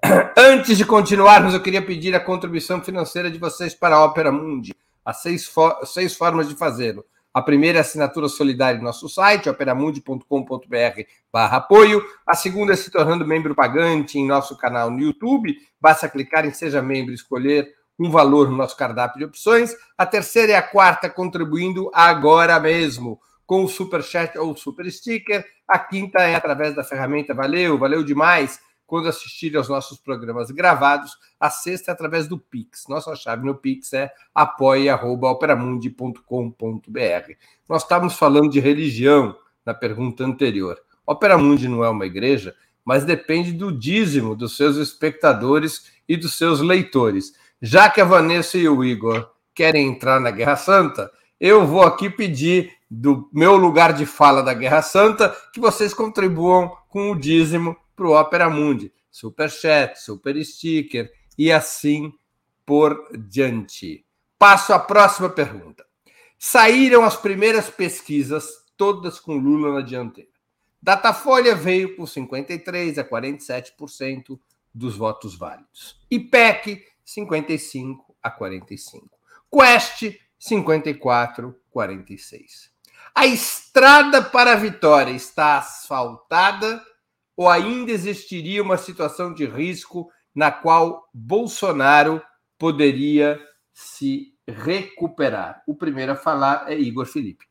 <clears throat> Antes de continuarmos, eu queria pedir a contribuição financeira de vocês para a Ópera Mundi. Há seis, seis formas de fazê-lo. A primeira é assinatura solidária em nosso site, operamundi.com.br barra apoio. A segunda é se tornando membro pagante em nosso canal no YouTube. Basta clicar em Seja Membro e escolher um valor no nosso cardápio de opções. A terceira e a quarta contribuindo agora mesmo com o Super Chat ou Super Sticker. A quinta é através da ferramenta Valeu, valeu demais quando assistirem aos nossos programas gravados. A sexta é através do Pix. Nossa chave no Pix é apoia.operamundi.com.br. Nós estávamos falando de religião na pergunta anterior. Opera Mundi não é uma igreja, mas depende do dízimo dos seus espectadores e dos seus leitores. Já que a Vanessa e o Igor querem entrar na Guerra Santa, eu vou aqui pedir do meu lugar de fala da Guerra Santa que vocês contribuam com o dízimo para o Opera Mundi, super chat, super sticker e assim por diante. Passo à próxima pergunta. Saíram as primeiras pesquisas, todas com Lula na dianteira. Datafolha veio com 53 a 47% dos votos válidos. IPEC, 55 a 45. Quest, 54 a 46. A estrada para a vitória está asfaltada ou ainda existiria uma situação de risco na qual Bolsonaro poderia se recuperar? O primeiro a falar é Igor Felipe.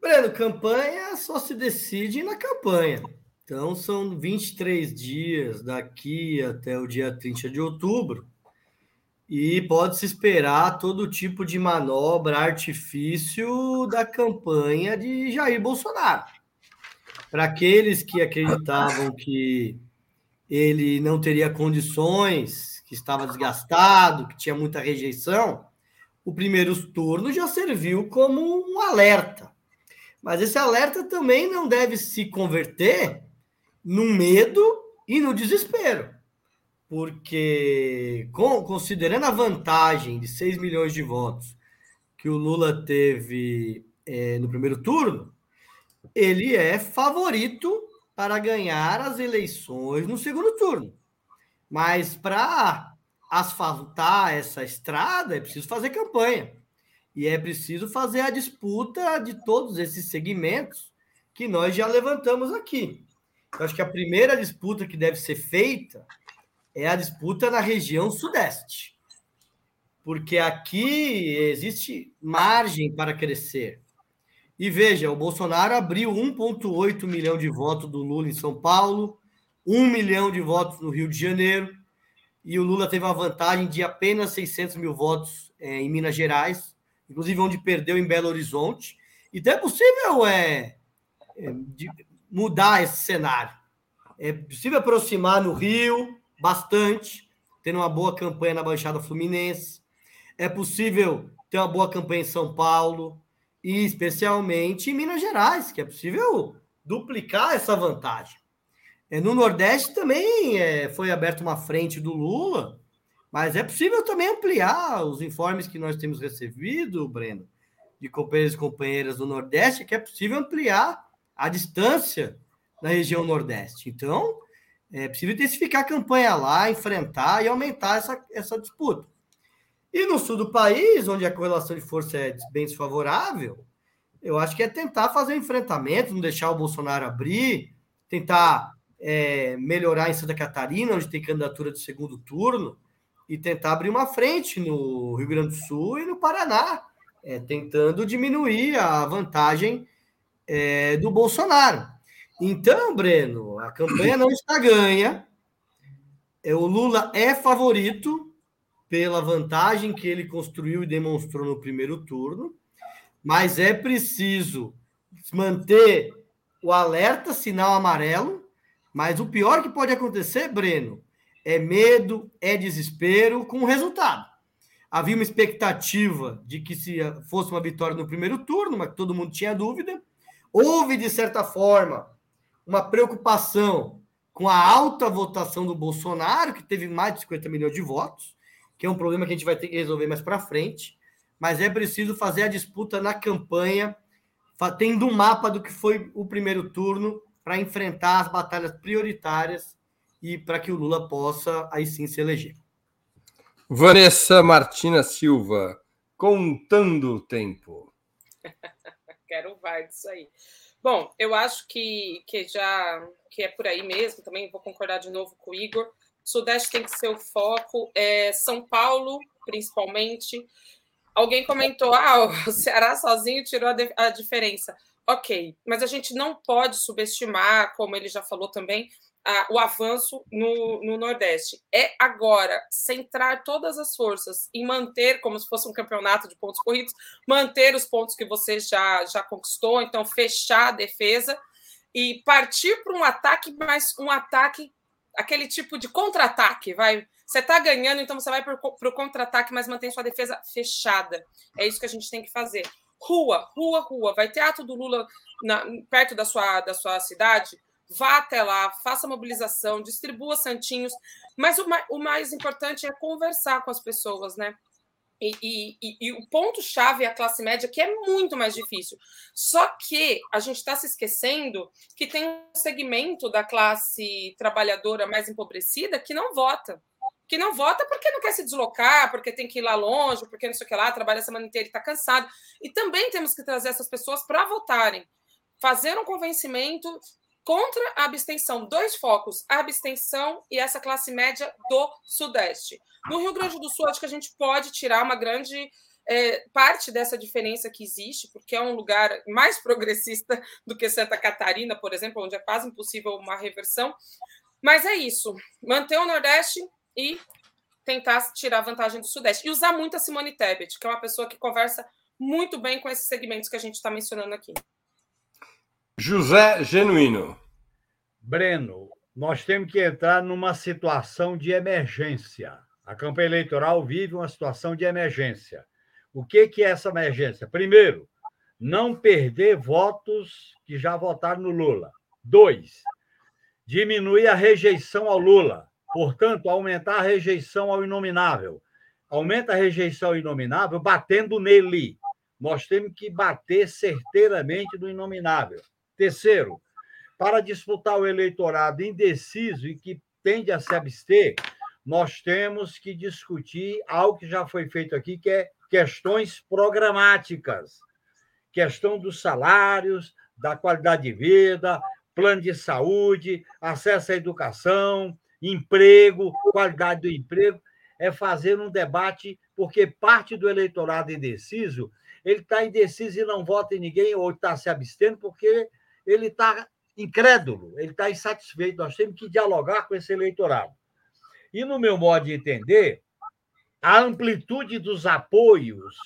Breno, campanha só se decide na campanha. Então, são 23 dias daqui até o dia 30 de outubro. E pode-se esperar todo tipo de manobra, artifício da campanha de Jair Bolsonaro. Para aqueles que acreditavam que ele não teria condições, que estava desgastado, que tinha muita rejeição, o primeiro turno já serviu como um alerta. Mas esse alerta também não deve se converter no medo e no desespero. Porque, considerando a vantagem de 6 milhões de votos que o Lula teve é, no primeiro turno, ele é favorito para ganhar as eleições no segundo turno. Mas para asfaltar essa estrada é preciso fazer campanha. E é preciso fazer a disputa de todos esses segmentos que nós já levantamos aqui. Eu acho que a primeira disputa que deve ser feita é a disputa na região sudeste. Porque aqui existe margem para crescer. E veja, o Bolsonaro abriu 1,8 milhão de votos do Lula em São Paulo, 1 milhão de votos no Rio de Janeiro, e o Lula teve uma vantagem de apenas 600 mil votos é, em Minas Gerais, inclusive onde perdeu em Belo Horizonte. Então é possível é, é mudar esse cenário. É possível aproximar no Rio bastante, tendo uma boa campanha na Baixada Fluminense. É possível ter uma boa campanha em São Paulo e especialmente em Minas Gerais, que é possível duplicar essa vantagem. É, no Nordeste também é, foi aberta uma frente do Lula, mas é possível também ampliar os informes que nós temos recebido, Breno, de companheiros e companheiras do Nordeste, que é possível ampliar a distância na região Nordeste. Então, é possível intensificar a campanha lá, enfrentar e aumentar essa, essa disputa. E no sul do país, onde a correlação de força é bem desfavorável, eu acho que é tentar fazer um enfrentamento, não deixar o Bolsonaro abrir, tentar é, melhorar em Santa Catarina, onde tem candidatura de segundo turno, e tentar abrir uma frente no Rio Grande do Sul e no Paraná, é, tentando diminuir a vantagem é, do Bolsonaro. Então, Breno, a campanha não está ganha. É, o Lula é favorito, pela vantagem que ele construiu e demonstrou no primeiro turno, mas é preciso manter o alerta, sinal amarelo. Mas o pior que pode acontecer, Breno, é medo, é desespero com o resultado. Havia uma expectativa de que se fosse uma vitória no primeiro turno, mas todo mundo tinha dúvida. Houve, de certa forma, uma preocupação com a alta votação do Bolsonaro, que teve mais de 50 milhões de votos que é um problema que a gente vai ter que resolver mais para frente, mas é preciso fazer a disputa na campanha, tendo um mapa do que foi o primeiro turno para enfrentar as batalhas prioritárias e para que o Lula possa aí sim se eleger. Vanessa Martina Silva, Contando o tempo. <laughs> Quero VAR disso aí. Bom, eu acho que, que já que é por aí mesmo, também vou concordar de novo com o Igor. Sudeste tem que ser o foco, é, São Paulo, principalmente. Alguém comentou: ah, o <laughs> Ceará sozinho tirou a, a diferença. Ok, mas a gente não pode subestimar, como ele já falou também, o avanço no, no, Nordeste. É agora centrar todas as forças em manter, como se fosse um campeonato de pontos corridos, manter os pontos que você já, já conquistou, então fechar a defesa e partir para um ataque, mas um ataque, aquele tipo de contra-ataque, vai. Você está ganhando, então você vai para o contra-ataque, mas mantém sua defesa fechada. É isso que a gente tem que fazer. Rua, rua, rua. Vai ter ato do Lula na, perto da sua, da sua cidade? Vá até lá, faça mobilização, distribua santinhos. Mas o, o mais importante é conversar com as pessoas, né? E, e, e, o ponto-chave é a classe média, que é muito mais difícil. Só que a gente está se esquecendo que tem um segmento da classe trabalhadora mais empobrecida que não vota. Que não vota porque não quer se deslocar, porque tem que ir lá longe, porque não sei o que lá, trabalha a semana inteira e está cansado. E também temos que trazer essas pessoas para votarem. Fazer um convencimento contra a abstenção. Dois focos: a abstenção e essa classe média do Sudeste. No Rio Grande do Sul, acho que a gente pode tirar uma grande é, parte dessa diferença que existe, porque é um lugar mais <laughs> progressista do que Santa Catarina, por exemplo, onde é quase impossível uma reversão. Mas é isso: manter o Nordeste e tentar tirar vantagem do Sudeste. E usar muito a Simone Tebet, que é uma pessoa que conversa muito bem com esses segmentos que a gente está mencionando aqui. José Genuíno. Breno, nós temos que entrar numa situação de emergência. A campanha eleitoral vive uma situação de emergência. O que, que é essa emergência? Primeiro, não perder votos que já votaram no Lula. Dois, diminuir a rejeição ao Lula. Portanto, aumentar a rejeição ao inominável. Aumenta a rejeição ao inominável batendo nele. Nós temos que bater certeiramente no inominável. Terceiro, para disputar o eleitorado indeciso e que tende a se abster, nós temos que discutir algo que já foi feito aqui, que é questões programáticas. Questão dos salários, da qualidade de vida, plano de saúde, acesso à educação, emprego, qualidade do emprego. É fazer um debate, porque parte do eleitorado indeciso, ele está indeciso e não vota em ninguém, ou está se abstendo, porque ele está incrédulo, ele está insatisfeito. Nós temos que dialogar com esse eleitorado. E, no meu modo de entender, a amplitude dos apoios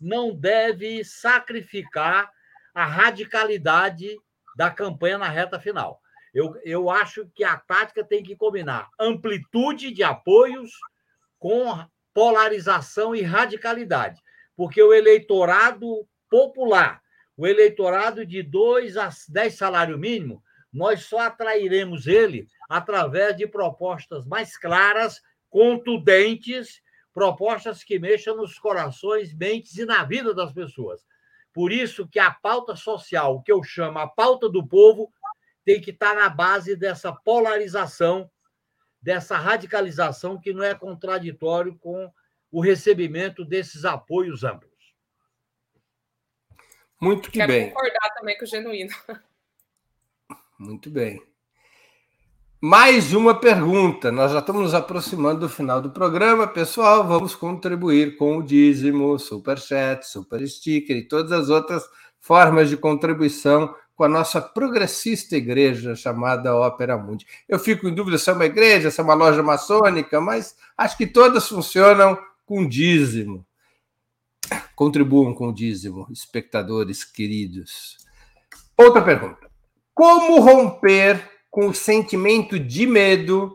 não deve sacrificar a radicalidade da campanha na reta final. Eu, eu acho que a tática tem que combinar amplitude de apoios com polarização e radicalidade, porque o eleitorado popular o eleitorado de 2 a 10 salário mínimo, nós só atrairemos ele através de propostas mais claras, contundentes, propostas que mexam nos corações, mentes e na vida das pessoas. Por isso que a pauta social, o que eu chamo a pauta do povo, tem que estar na base dessa polarização, dessa radicalização que não é contraditório com o recebimento desses apoios amplos. Muito que Quero bem. concordar também com o Genuíno. <laughs> Muito bem. Mais uma pergunta. Nós já estamos nos aproximando do final do programa. Pessoal, vamos contribuir com o dízimo, superchat, super sticker e todas as outras formas de contribuição com a nossa progressista igreja chamada Ópera Mundi. Eu fico em dúvida se é uma igreja, se é uma loja maçônica, mas acho que todas funcionam com dízimo. Contribuam com o dízimo, espectadores queridos. Outra pergunta. Como romper com o sentimento de medo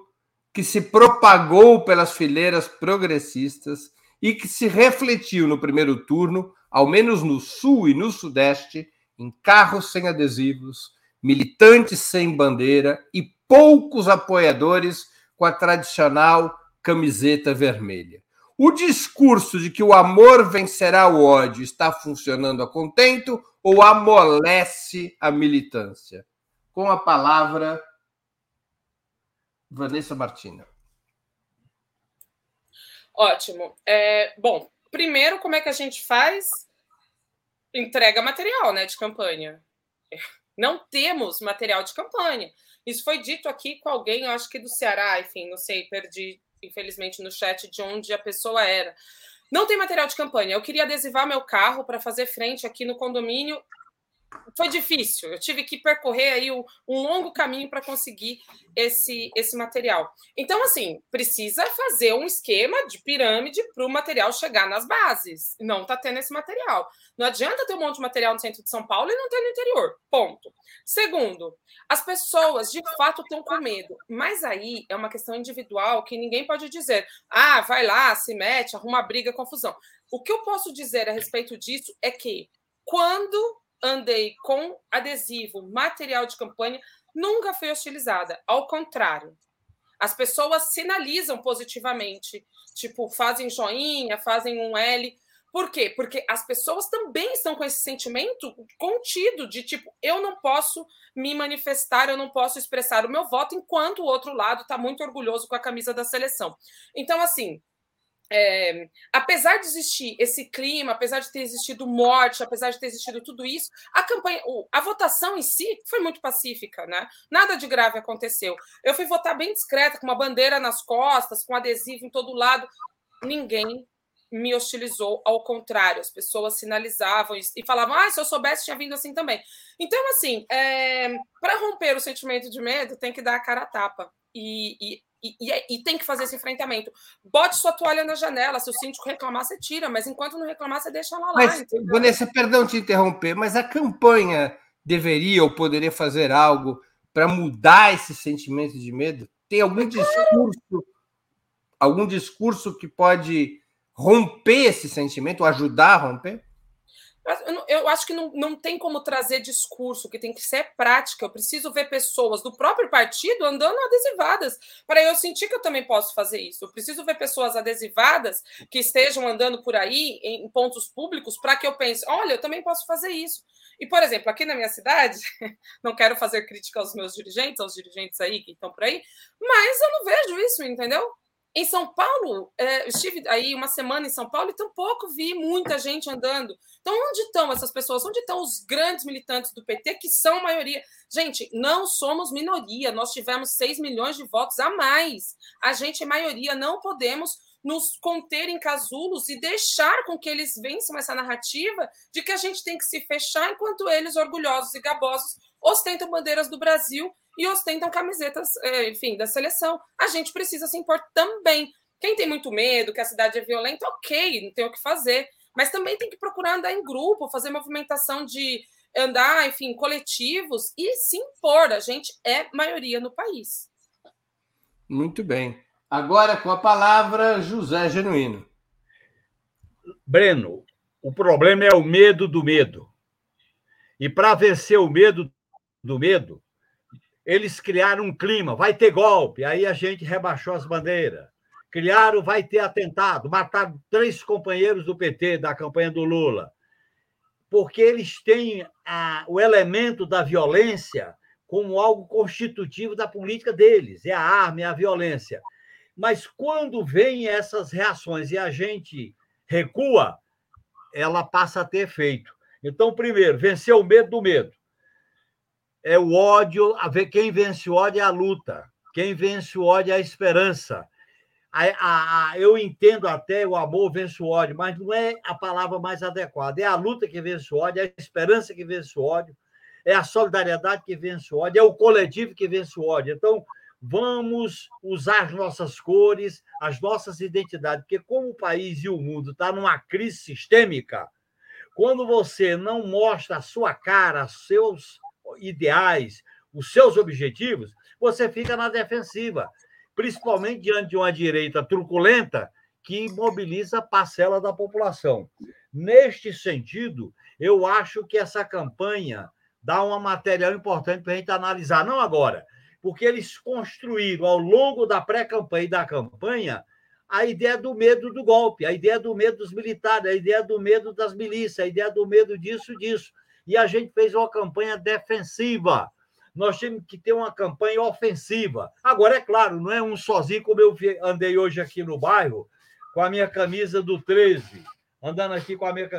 que se propagou pelas fileiras progressistas e que se refletiu no primeiro turno, ao menos no sul e no sudeste, em carros sem adesivos, militantes sem bandeira e poucos apoiadores com a tradicional camiseta vermelha? O discurso de que o amor vencerá o ódio está funcionando a contento ou amolece a militância? Com a palavra, Vanessa Martina. Ótimo. É, bom, primeiro, como é que a gente faz? Entrega material né, de campanha. Não temos material de campanha. Isso foi dito aqui com alguém, eu acho que do Ceará, enfim, não sei, perdi, infelizmente, no chat de onde a pessoa era. Não tem material de campanha. Eu queria adesivar meu carro para fazer frente aqui no condomínio foi difícil. Eu tive que percorrer aí um, um longo caminho para conseguir esse, esse material. Então, assim, precisa fazer um esquema de pirâmide para o material chegar nas bases. Não está tendo esse material. Não adianta ter um monte de material no centro de São Paulo e não ter no interior. Ponto. Segundo, as pessoas de fato estão com medo. Mas aí é uma questão individual que ninguém pode dizer. Ah, vai lá, se mete, arruma briga, confusão. O que eu posso dizer a respeito disso é que quando andei com adesivo, material de campanha, nunca foi hostilizada. Ao contrário, as pessoas sinalizam positivamente, tipo, fazem joinha, fazem um L. Por quê? Porque as pessoas também estão com esse sentimento contido de tipo, eu não posso me manifestar, eu não posso expressar o meu voto, enquanto o outro lado está muito orgulhoso com a camisa da seleção. Então, assim, é, apesar de existir esse clima, apesar de ter existido morte, apesar de ter existido tudo isso, a campanha, a votação em si foi muito pacífica, né? Nada de grave aconteceu. Eu fui votar bem discreta, com uma bandeira nas costas, com adesivo em todo lado. Ninguém me hostilizou, ao contrário, as pessoas sinalizavam e falavam: ah, se eu soubesse, tinha vindo assim também. Então, assim, é, para romper o sentimento de medo, tem que dar a cara a tapa. E, e e, e, é, e, tem que fazer esse enfrentamento. Bote sua toalha na janela. Se o síndico reclamar, você tira, mas enquanto não reclamar, você deixa ela lá. Mas, Vanessa, perdão te interromper, mas a campanha deveria ou poderia fazer algo para mudar esse sentimento de medo? Tem algum discurso, algum discurso que pode romper esse sentimento, ajudar a romper? Eu acho que não, não tem como trazer discurso, que tem que ser prática. Eu preciso ver pessoas do próprio partido andando adesivadas, para eu sentir que eu também posso fazer isso. Eu preciso ver pessoas adesivadas que estejam andando por aí em pontos públicos para que eu pense: olha, eu também posso fazer isso. E, por exemplo, aqui na minha cidade, <laughs> não quero fazer crítica aos meus dirigentes, aos dirigentes aí que estão por aí, mas eu não vejo isso, entendeu? Em São Paulo, é, estive aí uma semana em São Paulo e tampouco vi muita gente andando. Então, onde estão essas pessoas? Onde estão os grandes militantes do PT, que são maioria? Gente, não somos minoria, nós tivemos 6 milhões de votos a mais. A gente é maioria, não podemos nos conter em casulos e deixar com que eles vençam essa narrativa de que a gente tem que se fechar enquanto eles, orgulhosos e gabosos, ostentam bandeiras do Brasil e ostentam camisetas, é, enfim, da seleção. A gente precisa se impor também. Quem tem muito medo, que a cidade é violenta, ok, não tem o que fazer. Mas também tem que procurar andar em grupo, fazer movimentação de andar, enfim, coletivos e se impor. A gente é maioria no país. Muito bem. Agora com a palavra José Genuíno. Breno, o problema é o medo do medo. E para vencer o medo do medo, eles criaram um clima, vai ter golpe, aí a gente rebaixou as bandeiras. Criaram, vai ter atentado, mataram três companheiros do PT da campanha do Lula, porque eles têm a, o elemento da violência como algo constitutivo da política deles, é a arma, é a violência. Mas quando vem essas reações e a gente recua, ela passa a ter efeito. Então, primeiro, vencer o medo do medo é o ódio, a ver quem vence o ódio é a luta, quem vence o ódio é a esperança. A, a, a, eu entendo até o amor vence o ódio, mas não é a palavra mais adequada. É a luta que vence o ódio, é a esperança que vence o ódio, é a solidariedade que vence o ódio, é o coletivo que vence o ódio. Então, vamos usar as nossas cores, as nossas identidades, porque como o país e o mundo está numa crise sistêmica, quando você não mostra a sua cara, seus ideais, os seus objetivos, você fica na defensiva, principalmente diante de uma direita truculenta que mobiliza parcela da população. Neste sentido, eu acho que essa campanha dá uma material importante para a gente analisar, não agora, porque eles construíram ao longo da pré-campanha e da campanha a ideia do medo do golpe, a ideia do medo dos militares, a ideia do medo das milícias, a ideia do medo disso, disso e a gente fez uma campanha defensiva. Nós temos que ter uma campanha ofensiva. Agora, é claro, não é um sozinho, como eu andei hoje aqui no bairro, com a minha camisa do 13, andando aqui com a minha.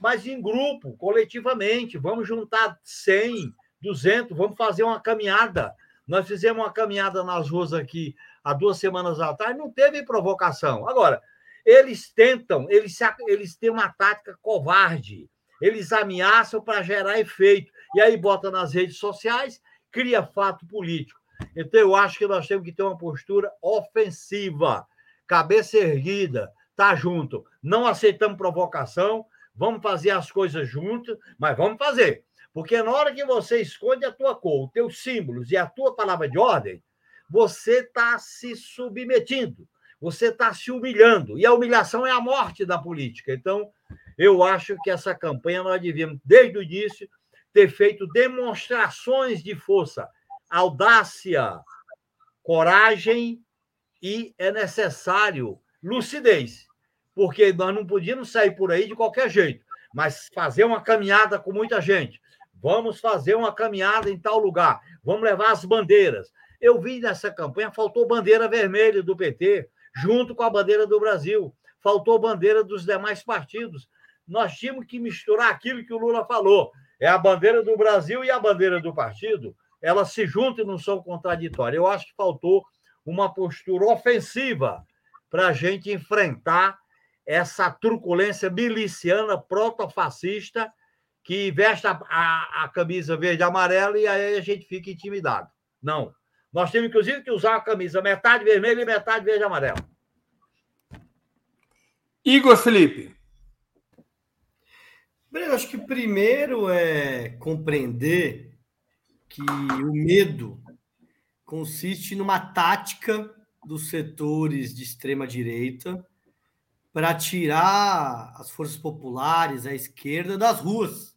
Mas em grupo, coletivamente, vamos juntar 100, 200, vamos fazer uma caminhada. Nós fizemos uma caminhada nas ruas aqui há duas semanas atrás, não teve provocação. Agora, eles tentam, eles, eles têm uma tática covarde, eles ameaçam para gerar efeito, e aí bota nas redes sociais, cria fato político. Então, eu acho que nós temos que ter uma postura ofensiva, cabeça erguida, tá junto. Não aceitamos provocação, vamos fazer as coisas juntos, mas vamos fazer. Porque na hora que você esconde a tua cor, os teus símbolos e a tua palavra de ordem, você está se submetindo, você está se humilhando. E a humilhação é a morte da política. Então, eu acho que essa campanha nós devíamos, desde o início, ter feito demonstrações de força, audácia, coragem e é necessário lucidez, porque nós não podíamos sair por aí de qualquer jeito, mas fazer uma caminhada com muita gente. Vamos fazer uma caminhada em tal lugar, vamos levar as bandeiras. Eu vi nessa campanha, faltou bandeira vermelha do PT, junto com a bandeira do Brasil, faltou bandeira dos demais partidos. Nós tínhamos que misturar aquilo que o Lula falou. É a bandeira do Brasil e a bandeira do partido, elas se juntam e não são contraditórias. Eu acho que faltou uma postura ofensiva para a gente enfrentar essa truculência miliciana proto-fascista que veste a, a, a camisa verde e amarela e aí a gente fica intimidado. Não. Nós temos, inclusive, que usar a camisa metade vermelha e metade verde e amarela. Igor Felipe. Breno, acho que primeiro é compreender que o medo consiste numa tática dos setores de extrema direita para tirar as forças populares, a esquerda das ruas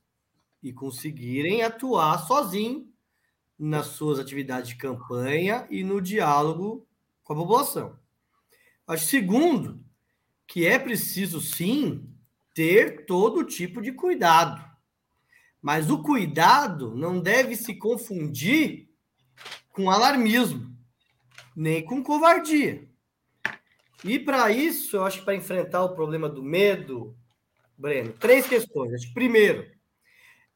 e conseguirem atuar sozinho nas suas atividades de campanha e no diálogo com a população. Acho segundo que é preciso sim ter todo tipo de cuidado. Mas o cuidado não deve se confundir com alarmismo, nem com covardia. E para isso, eu acho que para enfrentar o problema do medo, Breno, três questões. Primeiro,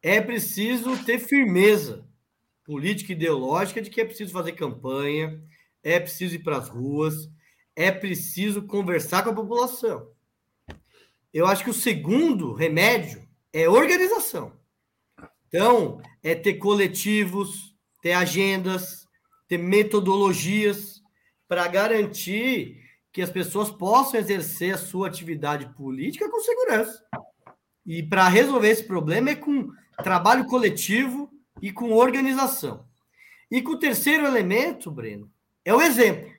é preciso ter firmeza política ideológica de que é preciso fazer campanha, é preciso ir para as ruas, é preciso conversar com a população. Eu acho que o segundo remédio é organização. Então, é ter coletivos, ter agendas, ter metodologias para garantir que as pessoas possam exercer a sua atividade política com segurança. E para resolver esse problema é com trabalho coletivo e com organização. E com o terceiro elemento, Breno, é o exemplo.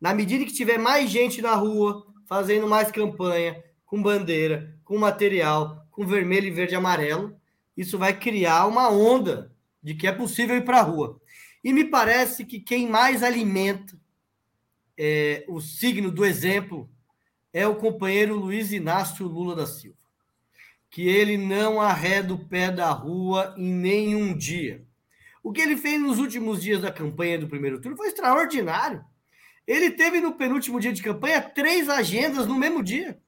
Na medida que tiver mais gente na rua, fazendo mais campanha, com bandeira, com material, com vermelho e verde e amarelo, isso vai criar uma onda de que é possível ir para a rua. E me parece que quem mais alimenta é, o signo do exemplo é o companheiro Luiz Inácio Lula da Silva que ele não arreda o pé da rua em nenhum dia. O que ele fez nos últimos dias da campanha do primeiro turno foi extraordinário. Ele teve no penúltimo dia de campanha três agendas no mesmo dia.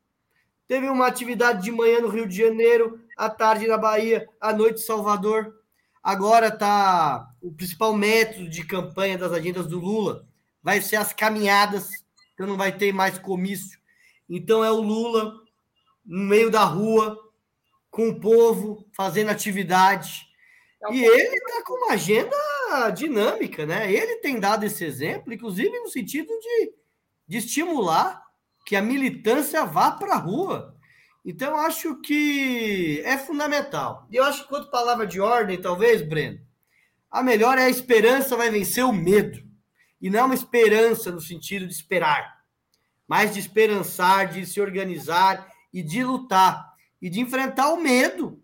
Teve uma atividade de manhã no Rio de Janeiro, à tarde na Bahia, à noite em Salvador. Agora está o principal método de campanha das agendas do Lula vai ser as caminhadas, então não vai ter mais comício. Então é o Lula no meio da rua, com o povo, fazendo atividade. É e ele está com uma agenda dinâmica, né? Ele tem dado esse exemplo, inclusive no sentido de, de estimular que a militância vá para a rua. Então, acho que é fundamental. E eu acho que, quanto palavra de ordem, talvez, Breno, a melhor é a esperança vai vencer o medo. E não é uma esperança no sentido de esperar, mas de esperançar, de se organizar e de lutar e de enfrentar o medo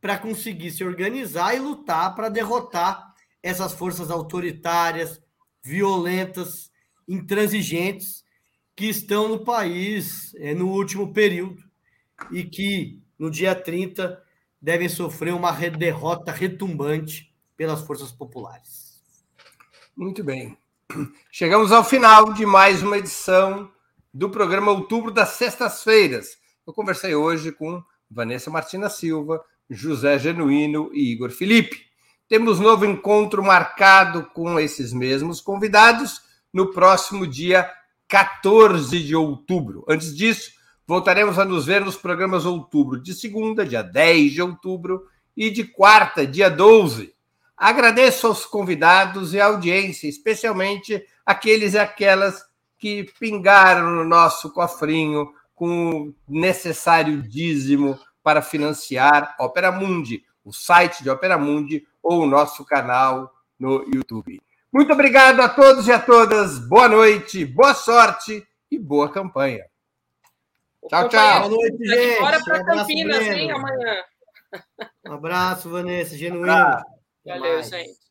para conseguir se organizar e lutar para derrotar essas forças autoritárias, violentas, intransigentes que estão no país é, no último período e que no dia 30 devem sofrer uma derrota retumbante pelas forças populares. Muito bem. Chegamos ao final de mais uma edição do programa Outubro das Sextas-feiras Eu conversei hoje com Vanessa Martina Silva, José Genuíno e Igor Felipe. Temos novo encontro marcado com esses mesmos convidados no próximo dia 14 de outubro. Antes disso, voltaremos a nos ver nos programas outubro de segunda, dia 10 de outubro, e de quarta, dia 12. Agradeço aos convidados e à audiência, especialmente aqueles e aquelas que pingaram no nosso cofrinho com o necessário dízimo para financiar Opera Mundi, o site de Opera Mundi ou o nosso canal no YouTube. Muito obrigado a todos e a todas. Boa noite, boa sorte e boa campanha. Tchau, tchau. Boa noite, gente. Bora para Um Campinas, hein, amanhã. Um abraço, Vanessa, genuíno. Abraço. Valeu, gente.